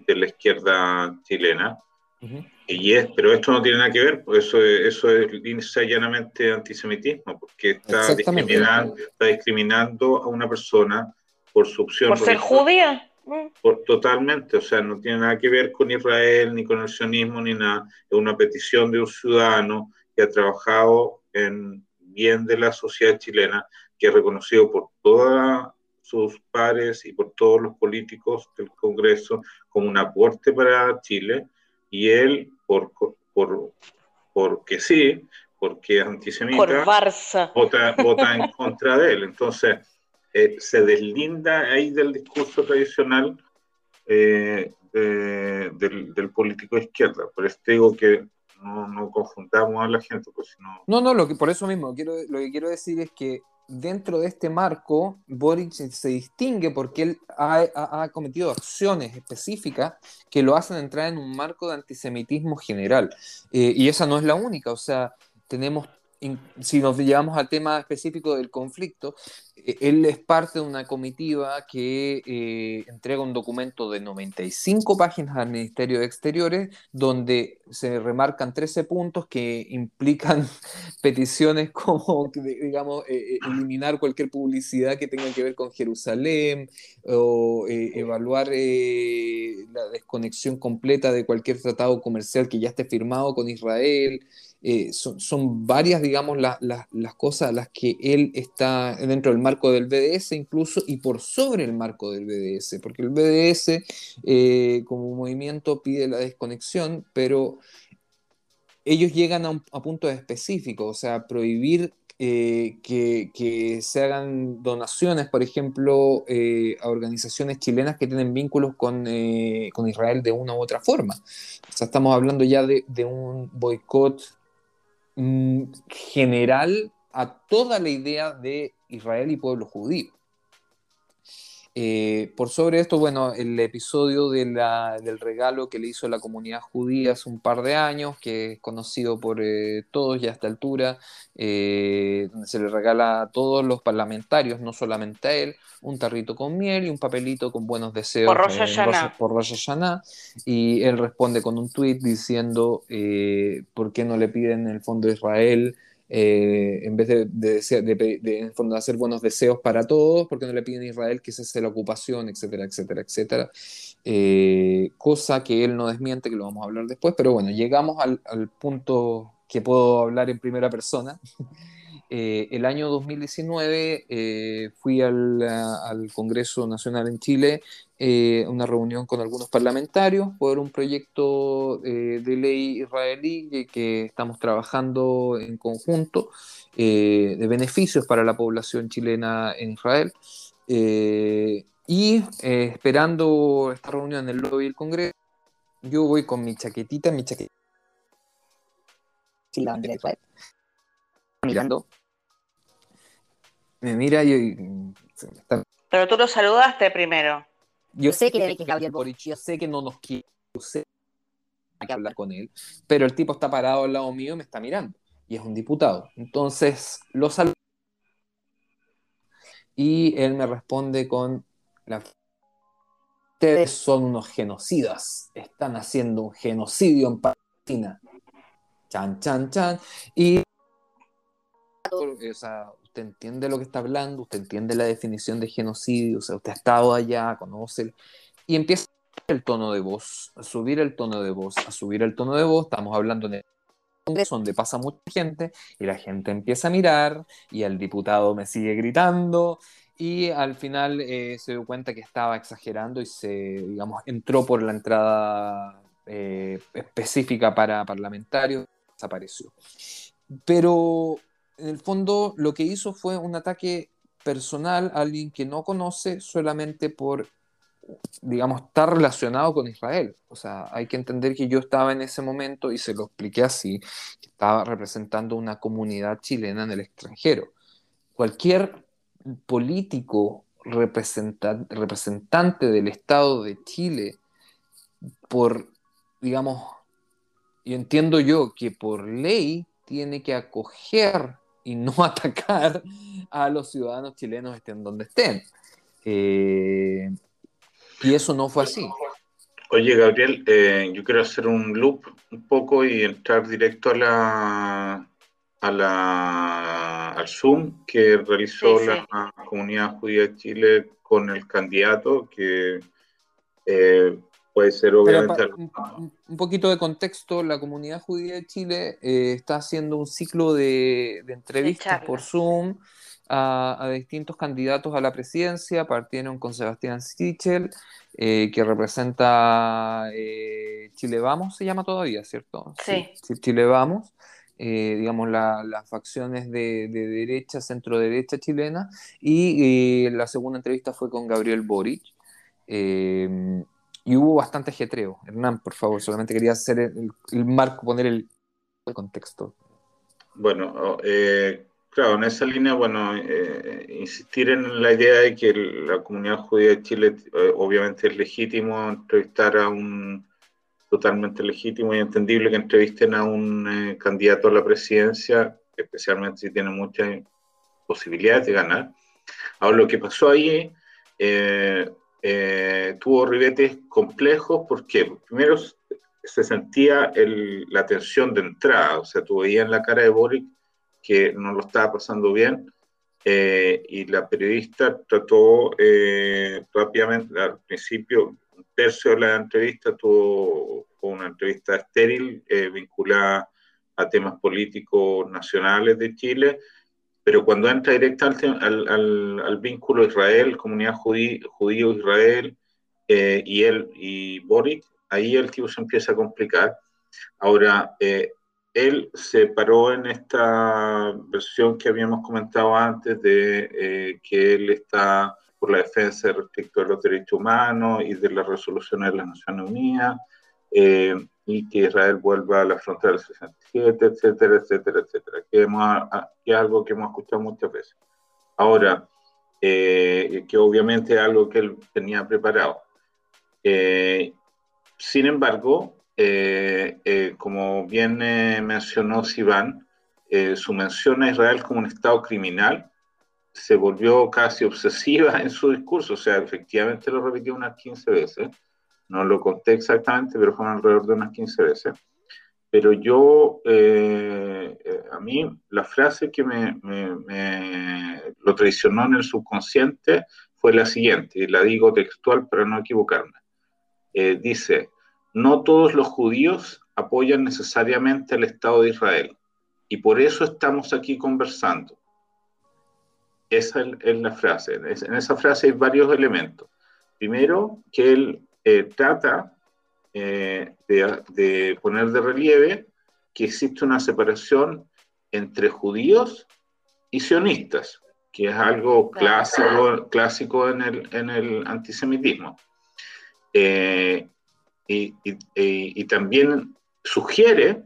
de la izquierda chilena. Y es, pero esto no tiene nada que ver, pues eso, eso es llanamente antisemitismo, porque está discriminando, está discriminando a una persona por su opción. ¿Por ser judía? Por, totalmente, o sea, no tiene nada que ver con Israel, ni con el sionismo, ni nada. Es una petición de un ciudadano que ha trabajado en bien de la sociedad chilena, que es reconocido por todos sus pares y por todos los políticos del Congreso como un aporte para Chile, y él, por, por, porque sí, porque es antisemita, vota, vota en [LAUGHS] contra de él. Entonces, eh, se deslinda ahí del discurso tradicional eh, del, político de izquierda. Por eso digo que no, no confundamos a la gente. Pues, no... no, no, lo que, por eso mismo, quiero, lo que quiero decir es que dentro de este marco, Boric se distingue porque él ha, cometido acciones específicas que lo hacen entrar en un marco de antisemitismo general. Eh, y esa no es la única, o sea, tenemos si nos llevamos al tema específico del conflicto, eh, él es parte de una comitiva que eh, entrega un documento de 95 páginas al Ministerio de Exteriores, donde se remarcan 13 puntos que implican [LAUGHS] peticiones como, digamos, eh, eliminar cualquier publicidad que tenga que ver con Jerusalén o evaluar la desconexión completa de cualquier tratado comercial que ya esté firmado con Israel. Eh, son, varias, digamos, las cosas a las que él está dentro del marco del BDS incluso y por sobre el marco del BDS, porque el BDS eh, como movimiento pide la desconexión, pero ellos llegan a, un, a puntos específicos, o sea, prohibir eh, que, se hagan donaciones, por ejemplo, a organizaciones chilenas que tienen vínculos con, Israel de una u otra forma. O sea, estamos hablando ya de, de un boicot general a toda la idea de Israel y pueblo judío. Eh, por sobre esto, bueno, el episodio del regalo que le hizo la comunidad judía hace un par de años, que es conocido por eh, todos ya a esta altura, eh, donde se le regala a todos los parlamentarios, no solamente a él, un tarrito con miel y un papelito con buenos deseos por Rosh Hashanah. Y él responde con un tweet diciendo por qué no le piden el Fondo de Israel eh, en vez de, de, hacer buenos deseos para todos, porque no le piden a Israel que cese la ocupación, etcétera, etcétera, etcétera. Eh, cosa que él no desmiente, que lo vamos a hablar después, pero bueno, llegamos al, al punto que puedo hablar en primera persona. Eh, el año 2019 eh, fui al, Congreso Nacional en Chile, eh, una reunión con algunos parlamentarios por un proyecto de ley israelí que, estamos trabajando en conjunto de beneficios para la población chilena en Israel. y esperando esta reunión en el lobby del Congreso, yo voy con mi chaquetita, mi chaquetita mirando. Me mira y. Pero tú lo saludaste primero. Yo sé que, yo sé que no nos quiere, yo sé que hablar con él, pero el tipo está parado al lado mío y me está mirando. Y es un diputado. Entonces lo saludo. Y él me responde con la ustedes son unos genocidas, están haciendo un genocidio en Palestina. Chan, chan, chan. Y o sea, usted entiende lo que está hablando, usted entiende la definición de genocidio, o sea, usted ha estado allá, conoce, y empieza el tono de voz, a subir el tono de voz, a subir el tono de voz, estamos hablando de donde pasa mucha gente y la gente empieza a mirar y el diputado me sigue gritando y al final eh, se dio cuenta que estaba exagerando y se, digamos, entró por la entrada eh, específica para parlamentarios, desapareció. Pero en el fondo lo que hizo fue un ataque personal a alguien que no conoce solamente por, digamos, estar relacionado con Israel. O sea, hay que entender que yo estaba en ese momento y se lo expliqué así, estaba representando una comunidad chilena en el extranjero. Cualquier político representante del Estado de Chile, por, digamos, y entiendo yo que por ley tiene que acoger y no [LAUGHS] atacar a los ciudadanos chilenos estén donde estén. Eh, y eso no fue así. Oye, Gabriel, eh, yo quiero hacer un loop un poco y entrar directo a la, a la, al Zoom que realizó la comunidad judía de Chile con el candidato que eh, puede ser obviamente... un, poquito de contexto, la comunidad judía de Chile eh, está haciendo un ciclo de, entrevistas por Zoom a, distintos candidatos a la presidencia, partieron con Sebastián Sichel, eh, que representa Chile Vamos, se llama todavía, ¿cierto? Sí. Chile Vamos. digamos, las facciones de, derecha, centro-derecha chilena, y la segunda entrevista fue con Gabriel Boric, eh, y hubo bastante ajetreo. Hernán, por favor, solamente quería hacer el, marco, poner el, contexto. Bueno, eh, claro, en esa línea, bueno, eh, insistir en la idea de que la comunidad judía de Chile obviamente es legítimo entrevistar a un totalmente legítimo y entendible que entrevisten a un candidato a la presidencia, especialmente si tiene muchas posibilidades de ganar. Ahora, lo que pasó ahí eh, eh, tuvo ribetes complejos porque primero se sentía la tensión de entrada, o sea, tú veías en la cara de Boric que no lo estaba pasando bien eh, y la periodista trató eh, rápidamente, al principio, un tercio de la entrevista tuvo una entrevista estéril vinculada a temas políticos nacionales de Chile pero cuando entra directamente al, vínculo Israel, comunidad judío-israel eh, y él y Boric, ahí el tipo se empieza a complicar. Ahora, eh, él se paró en esta versión que habíamos comentado antes de eh, que él está por la defensa respecto de los derechos humanos y de las resoluciones de las Naciones Unidas y que Israel vuelva a la frontera del 67, etcétera, etcétera, etcétera, que, es algo que hemos escuchado muchas veces. Ahora, eh, que obviamente es algo que él tenía preparado. Eh, sin embargo, eh, como bien mencionó Sivan, su mención a Israel como un Estado criminal se volvió casi obsesiva [LAUGHS] en su discurso, o sea, efectivamente lo repitió unas 15 veces no lo conté exactamente, pero fueron alrededor de unas 15 veces. Pero yo, eh, eh, a mí, la frase que me, lo traicionó en el subconsciente fue la siguiente, y la digo textual para no equivocarme. Eh, dice, no todos los judíos apoyan necesariamente al Estado de Israel, y por eso estamos aquí conversando. Esa es la frase. En esa frase hay varios elementos. Primero, que él eh, trata eh, de, poner de relieve que existe una separación entre judíos y sionistas, que es algo clásico, clásico en, el, en el antisemitismo. Eh, y, también sugiere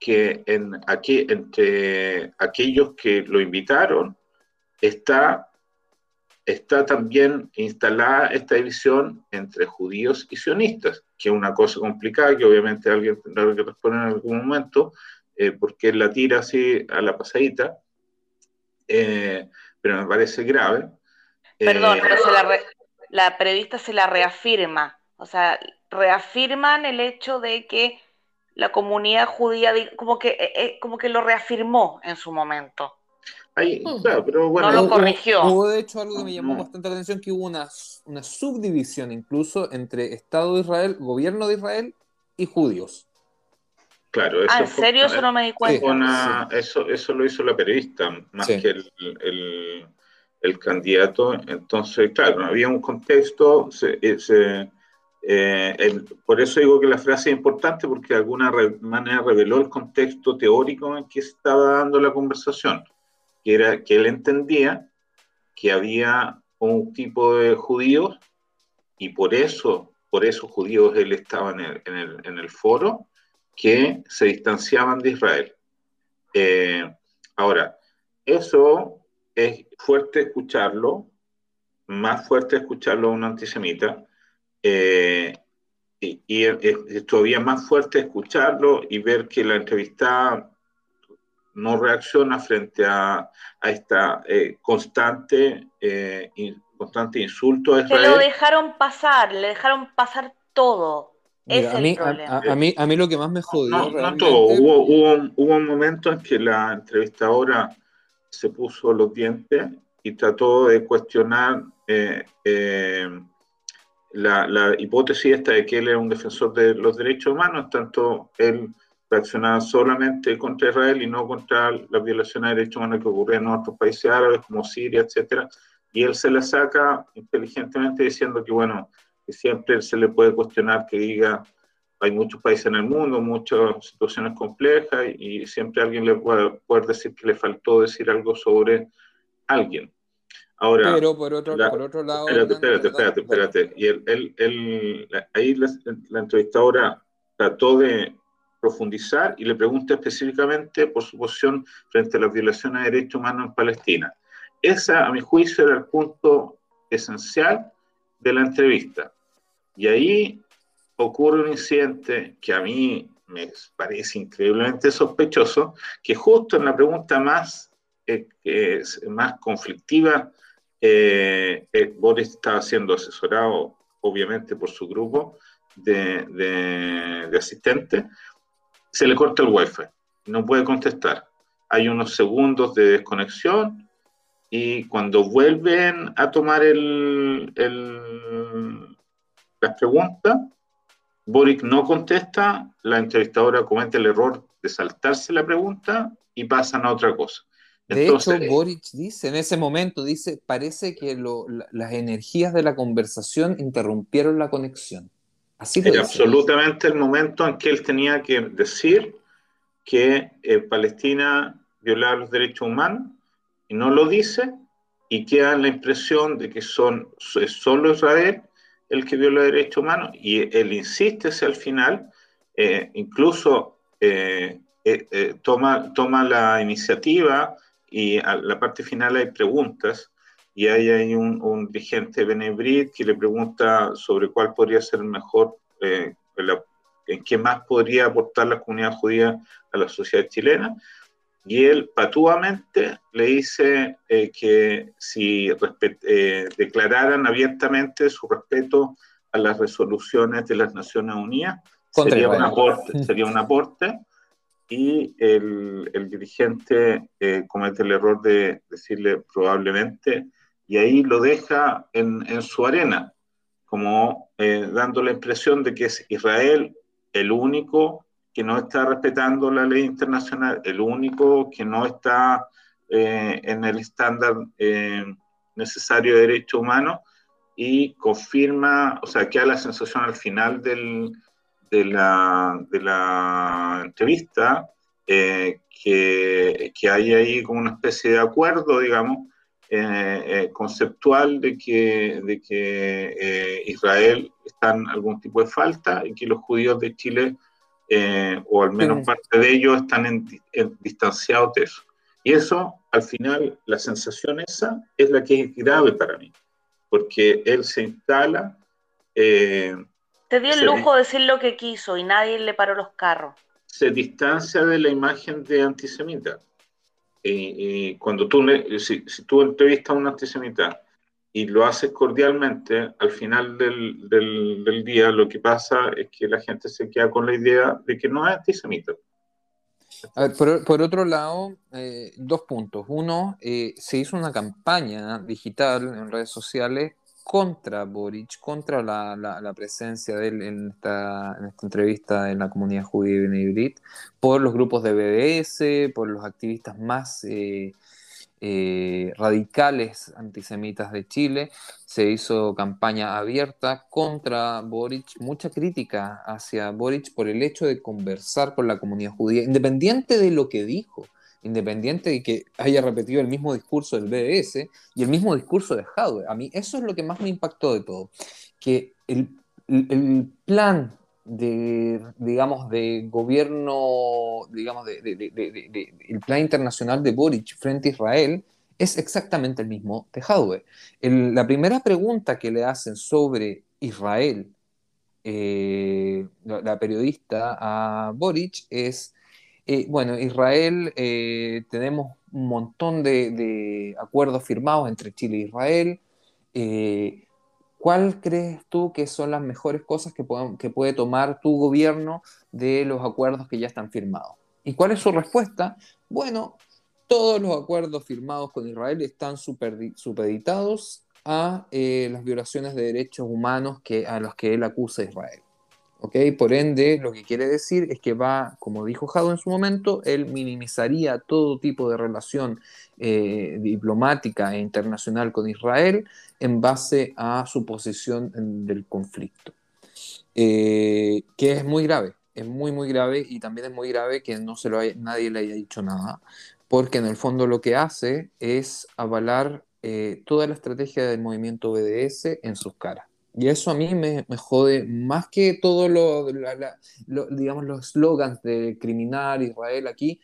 que en aquí, entre aquellos que lo invitaron está está también instalada esta división entre judíos y sionistas, que es una cosa complicada, que obviamente alguien tendrá que responder en algún momento, eh, porque la tira así a la pasadita, eh, pero me parece grave. Perdón, eh, pero la, la periodista se la reafirma, o sea, reafirman el hecho de que la comunidad judía, como que, como que lo reafirmó en su momento. Hmm. pero bueno. No lo corrigió. Hubo, de hecho algo que me llamó bastante la atención, que hubo una, una subdivisión incluso entre Estado de Israel, gobierno de Israel y judíos. Claro, eso ah, ¿en serio? Eso no me di cuenta. eso, eso lo hizo la periodista, más que el, el, candidato. Entonces, claro, había un contexto, se, eh, eh, por eso digo que la frase es importante, porque de alguna manera reveló el contexto teórico en que estaba dando la conversación que era que él entendía que había un tipo de judíos y por eso, por esos judíos él estaba en el, en el, en el foro que se distanciaban de Israel. Eh, ahora, eso es fuerte escucharlo, más fuerte escucharlo a un antisemita, eh, y, y, es todavía más fuerte escucharlo y ver que la entrevistada no reacciona frente a, a esta eh, constante, eh, constante insulto a Israel. Que lo dejaron pasar, le dejaron pasar todo. es a, el mí, problema. a, mí, a mí lo que más me jodió. No, no todo. Hubo, hubo, hubo un momento en que la entrevistadora se puso los dientes y trató de cuestionar eh, eh, la, la hipótesis esta de que él era un defensor de los derechos humanos, tanto él reaccionaba solamente contra Israel y no contra las violaciones de derechos humanos que ocurrían en otros países árabes como Siria, etcétera. Y él se la saca inteligentemente diciendo que, bueno, que siempre se le puede cuestionar que diga hay muchos países en el mundo, muchas situaciones complejas y siempre alguien le puede poder decir que le faltó decir algo sobre alguien. Ahora, Pero por otro, la- por otro lado. espérate, espérate, espérate, espérate. Y él, él- él- ahí la, la entrevistadora trató de profundizar y le pregunta específicamente por su posición frente a las violaciones de derechos humanos en Palestina. Esa, a mi juicio, era el punto esencial de la entrevista. Y ahí ocurre un incidente que a mí me parece increíblemente sospechoso, que justo en la pregunta más, eh, más conflictiva, eh, eh, Boris estaba siendo asesorado, obviamente, por su grupo de, de- de asistentes, se le corta el wifi, no puede contestar. Hay unos segundos de desconexión y cuando vuelven a tomar el, el- las preguntas, Boric no contesta, la entrevistadora comete el error de saltarse la pregunta y pasan a otra cosa. De Entonces, hecho, Boric dice, en ese momento, dice, parece que lo- la- las energías de la conversación interrumpieron la conexión. Así era absolutamente el momento en que él tenía que decir que eh, Palestina violaba los derechos humanos y no lo dice y queda la impresión de que son, es solo Israel el que viola derechos humanos y él insiste hacia el final, eh, incluso eh, eh, eh, toma, toma la iniciativa y a la parte final hay preguntas y ahí hay un, un dirigente Benebrit que le pregunta sobre cuál podría ser el mejor, eh, la- en qué más podría aportar la comunidad judía a la sociedad chilena. Y él patuamente le dice eh, que si eh, declararan abiertamente su respeto a las resoluciones de las Naciones Unidas, Contra sería un, aporte, [LAUGHS] sería un aporte. Y el, el dirigente eh, comete el error de decirle probablemente, y ahí lo deja en, en su arena, como eh, dando la impresión de que es Israel el único que no está respetando la ley internacional, el único que no está eh, en el estándar eh, necesario de derechos humanos y confirma, o sea, queda la sensación al final del, de, la, de la entrevista eh, que, que hay ahí como una especie de acuerdo, digamos, eh, eh, conceptual de que, de que eh, Israel está en algún tipo de falta y que los judíos de Chile, eh, o al menos Sí. parte de ellos, están en- en- distanciados de eso. Y eso, al final, la sensación esa es la que es grave para mí, porque él se instala, eh, Te dio el lujo de decir lo que quiso y nadie le paró los carros. se distancia de la imagen de antisemita. Y, y cuando tú, le- si, si tú entrevistas a un antisemita y lo haces cordialmente, al final del, del, del día lo que pasa es que la gente se queda con la idea de que no es antisemita. A ver, por, por otro lado, eh, dos puntos. Uno, eh, se hizo una campaña digital en redes sociales contra Boric, contra la, la- presencia de él en esta, en esta entrevista en la comunidad judía de Benebrit, por los grupos de BDS, por los activistas más eh, eh, radicales antisemitas de Chile. Se hizo campaña abierta contra Boric, mucha crítica hacia Boric por el hecho de conversar con la comunidad judía, independiente de lo que dijo, independiente de que haya repetido el mismo discurso del BDS y el mismo discurso de Jadwe. A mí eso es lo que más me impactó de todo, que el, plan de, digamos, de gobierno, digamos, de, el plan internacional de Boric frente a Israel es exactamente el mismo de Jadwe. El- la primera pregunta que le hacen sobre Israel, eh, la, la periodista a Boric, es, eh, bueno, Israel, eh, tenemos un montón de, acuerdos firmados entre Chile e Israel. eh, ¿cuál crees tú que son las mejores cosas que, puede tomar tu gobierno de los acuerdos que ya están firmados? ¿Y cuál es su respuesta? Bueno, todos los acuerdos firmados con Israel están supeditados a las violaciones de derechos humanos que, a los que él acusa a Israel. Por ende, lo que quiere decir es que va, como dijo Jado en su momento, él minimizaría todo tipo de relación eh, diplomática e internacional con Israel en base a su posición del conflicto. Eh, que es muy grave, es muy, muy grave y también es muy grave que no se lo nadie le haya dicho nada, porque en el fondo lo que hace es avalar eh, toda la estrategia del movimiento BDS en sus caras. Y eso a mí me, jode más que todo lo, digamos, los slogans de criminal Israel aquí.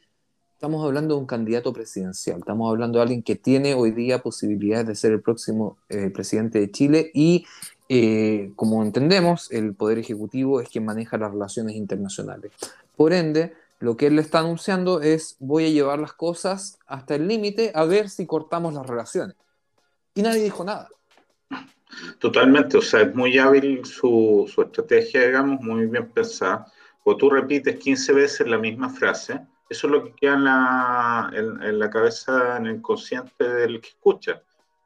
Estamos hablando de un candidato presidencial, estamos hablando de alguien que tiene hoy día posibilidades de ser el próximo eh, presidente de Chile y, eh, como entendemos, el Poder Ejecutivo es quien maneja las relaciones internacionales. Por ende, lo que él está anunciando es voy a llevar las cosas hasta el límite a ver si cortamos las relaciones. Y nadie dijo nada. Totalmente, o sea, es muy hábil su, su estrategia, digamos, muy bien pensada. O tú repites 15 veces la misma frase, eso es lo que queda en la, en, la cabeza, en el consciente del que escucha.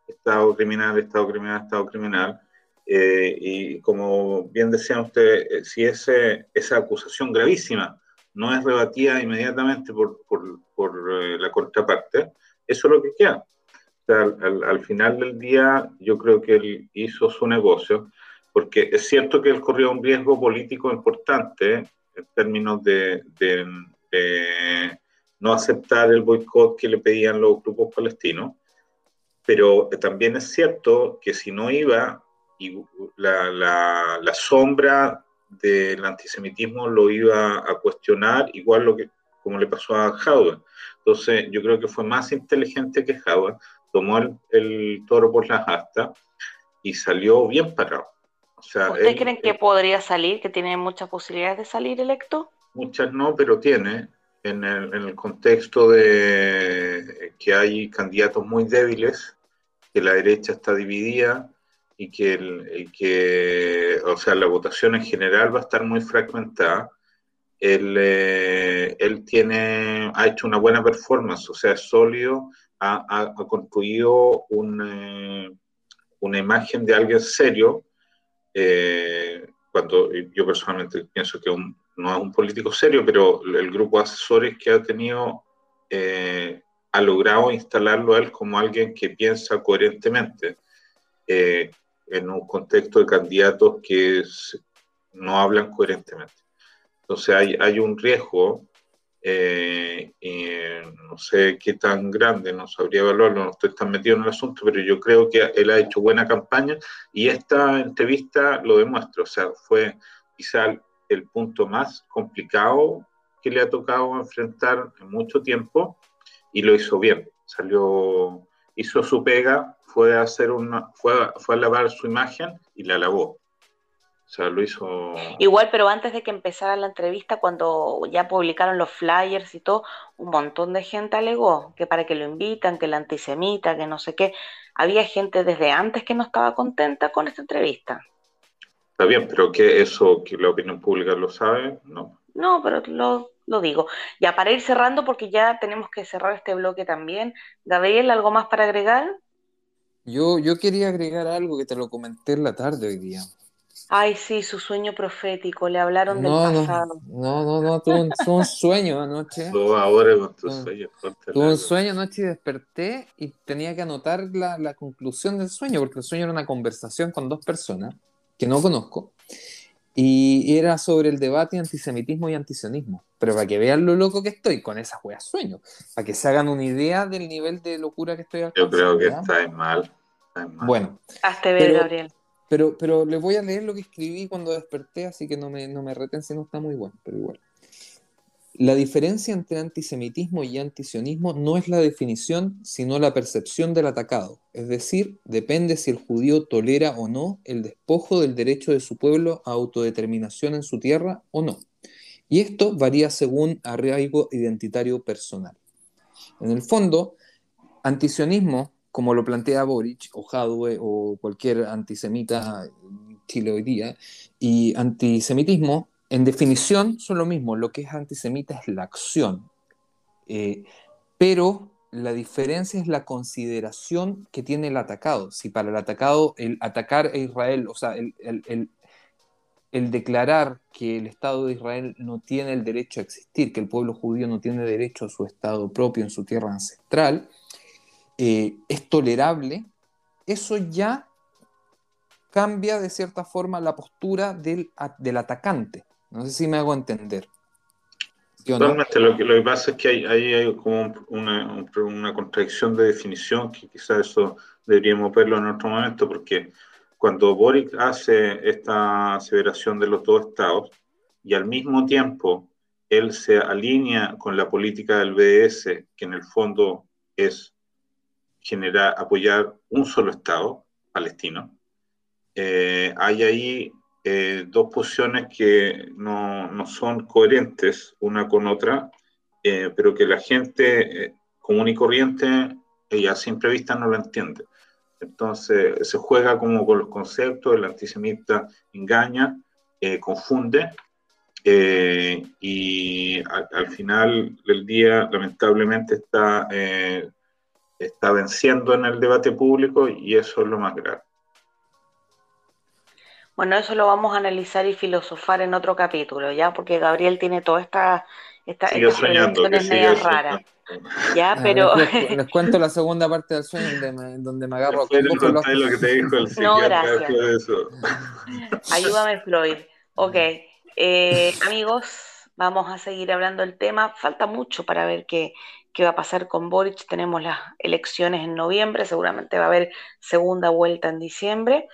Estado criminal, Estado criminal, Estado criminal. Eh, y como bien decía usted, eh, si ese, esa acusación gravísima no es rebatida inmediatamente por, por, por eh, la contraparte, eso es lo que queda al, final del día yo creo que él hizo su negocio, porque es cierto que él corrió un riesgo político importante en términos de, no aceptar el boicot que le pedían los grupos palestinos, pero también es cierto que si no iba, y la, la, sombra del antisemitismo lo iba a cuestionar, igual lo que como le pasó a Howard. Entonces, yo creo que fue más inteligente que Howard tomó el, toro por las astas y salió bien parado. O sea, ¿Ustedes creen que podría salir, que tiene muchas posibilidades de salir electo? Muchas no, pero tiene, en el, en el contexto de que hay candidatos muy débiles, que la derecha está dividida y que, el, que o sea, la votación en general va a estar muy fragmentada. Él, eh, él tiene, ha hecho una buena performance, o sea, es sólido ha, construido eh, una imagen de alguien serio, eh, cuando yo personalmente pienso que no es un político serio, pero el grupo de asesores que ha tenido eh, ha logrado instalarlo a él como alguien que piensa coherentemente en un contexto de candidatos que no hablan coherentemente. Entonces hay, hay un riesgo eh, no sé qué tan grande, no sabría evaluarlo, no estoy tan metido en el asunto, pero yo creo que él ha hecho buena campaña y esta entrevista lo demuestra, o sea, fue quizá el punto más complicado que le ha tocado enfrentar en mucho tiempo y lo hizo bien, salió, hizo su pega, fue a hacer una, fue, fue a lavar su imagen y la lavó. O sea, lo hizo. Igual, pero antes de que empezara la entrevista, cuando ya publicaron los flyers y todo, un montón de gente alegó que para que lo invitan, que el antisemita, que no sé qué. Había gente desde antes que no estaba contenta con esta entrevista. Está bien, pero que eso, que la opinión pública lo sabe, no. No, pero lo, lo digo. Ya para ir cerrando, porque ya tenemos que cerrar este bloque también. Gabriel, ¿algo más para agregar? Yo, yo quería agregar algo que te lo comenté en la tarde hoy día. Ay, sí, su sueño profético, le hablaron del pasado. No, no, no, tuve un, sueño anoche. [LAUGHS] ahora con tu sueño. Tuve un sueño anoche y desperté y tenía que anotar la, la, conclusión del sueño, porque el sueño era una conversación con dos personas que no conozco, y era sobre el debate antisemitismo y antisionismo. Pero para que vean lo loco que estoy con esas weas sueño, para que se hagan una idea del nivel de locura que estoy Yo creo que está mal. mal. Bueno. Hazte ver, Gabriel. Pero, pero les voy a leer lo que escribí cuando desperté, así que no me, no me reten si no está muy bueno, pero igual. La diferencia entre antisemitismo y antisionismo no es la definición, sino la percepción del atacado. Es decir, depende si el judío tolera o no el despojo del derecho de su pueblo a autodeterminación en su tierra o no. Y esto varía según arraigo identitario personal. En el fondo, antisionismo como lo plantea Boric o Jadwe o cualquier antisemita en Chile hoy y antisemitismo, en definición, son lo mismo. Lo que es antisemita es la acción. Eh, pero la diferencia es la consideración que tiene el atacado. Si para el atacado el atacar a Israel, o sea, el, declarar que el Estado de Israel no tiene el derecho a existir, que el pueblo judío no tiene derecho a su Estado propio en su tierra ancestral, eh, es tolerable, eso ya cambia de cierta forma la postura del, del atacante. No sé si me hago entender. Lo que, lo que pasa es que ahí hay, hay, como una, una, contradicción de definición que quizás eso deberíamos verlo en otro momento, porque cuando Boric hace esta aseveración de los dos estados y al mismo tiempo él se alinea con la política del BDS, que en el fondo es generar, apoyar un solo estado palestino, eh, hay ahí eh, dos posiciones que no, no, son coherentes una con otra, eh, pero que la gente común y corriente, ella a simple vista no lo entiende. Entonces se juega como con los conceptos, el antisemita engaña, confunde, y al, final del día lamentablemente está, está venciendo en el debate público y eso es lo más grave. Bueno, eso lo vamos a analizar y filosofar en otro capítulo, ¿ya? Porque Gabriel tiene todas estas esta, estas medias raras. Ya, ah, pero... [LAUGHS] Les, cuento la segunda parte del sueño donde me, donde me agarro... lo que te dijo el no, gracias. [LAUGHS] Ayúdame, Floyd. Ok, eh, amigos, vamos a seguir hablando del tema. Falta mucho para ver qué, qué va a pasar con Boric. Tenemos las elecciones en noviembre, seguramente va a haber segunda vuelta en diciembre.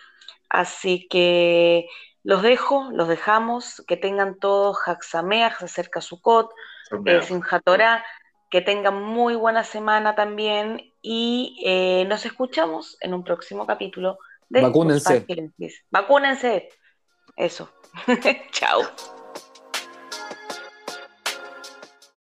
Así que los dejo, los dejamos, que tengan todos Haxamea, se acerca Sukkot, eh, Simchat que tengan muy buena semana también y eh, nos escuchamos en un próximo capítulo de Vacúnense. Vacúnense. Eso. [LAUGHS] Chao.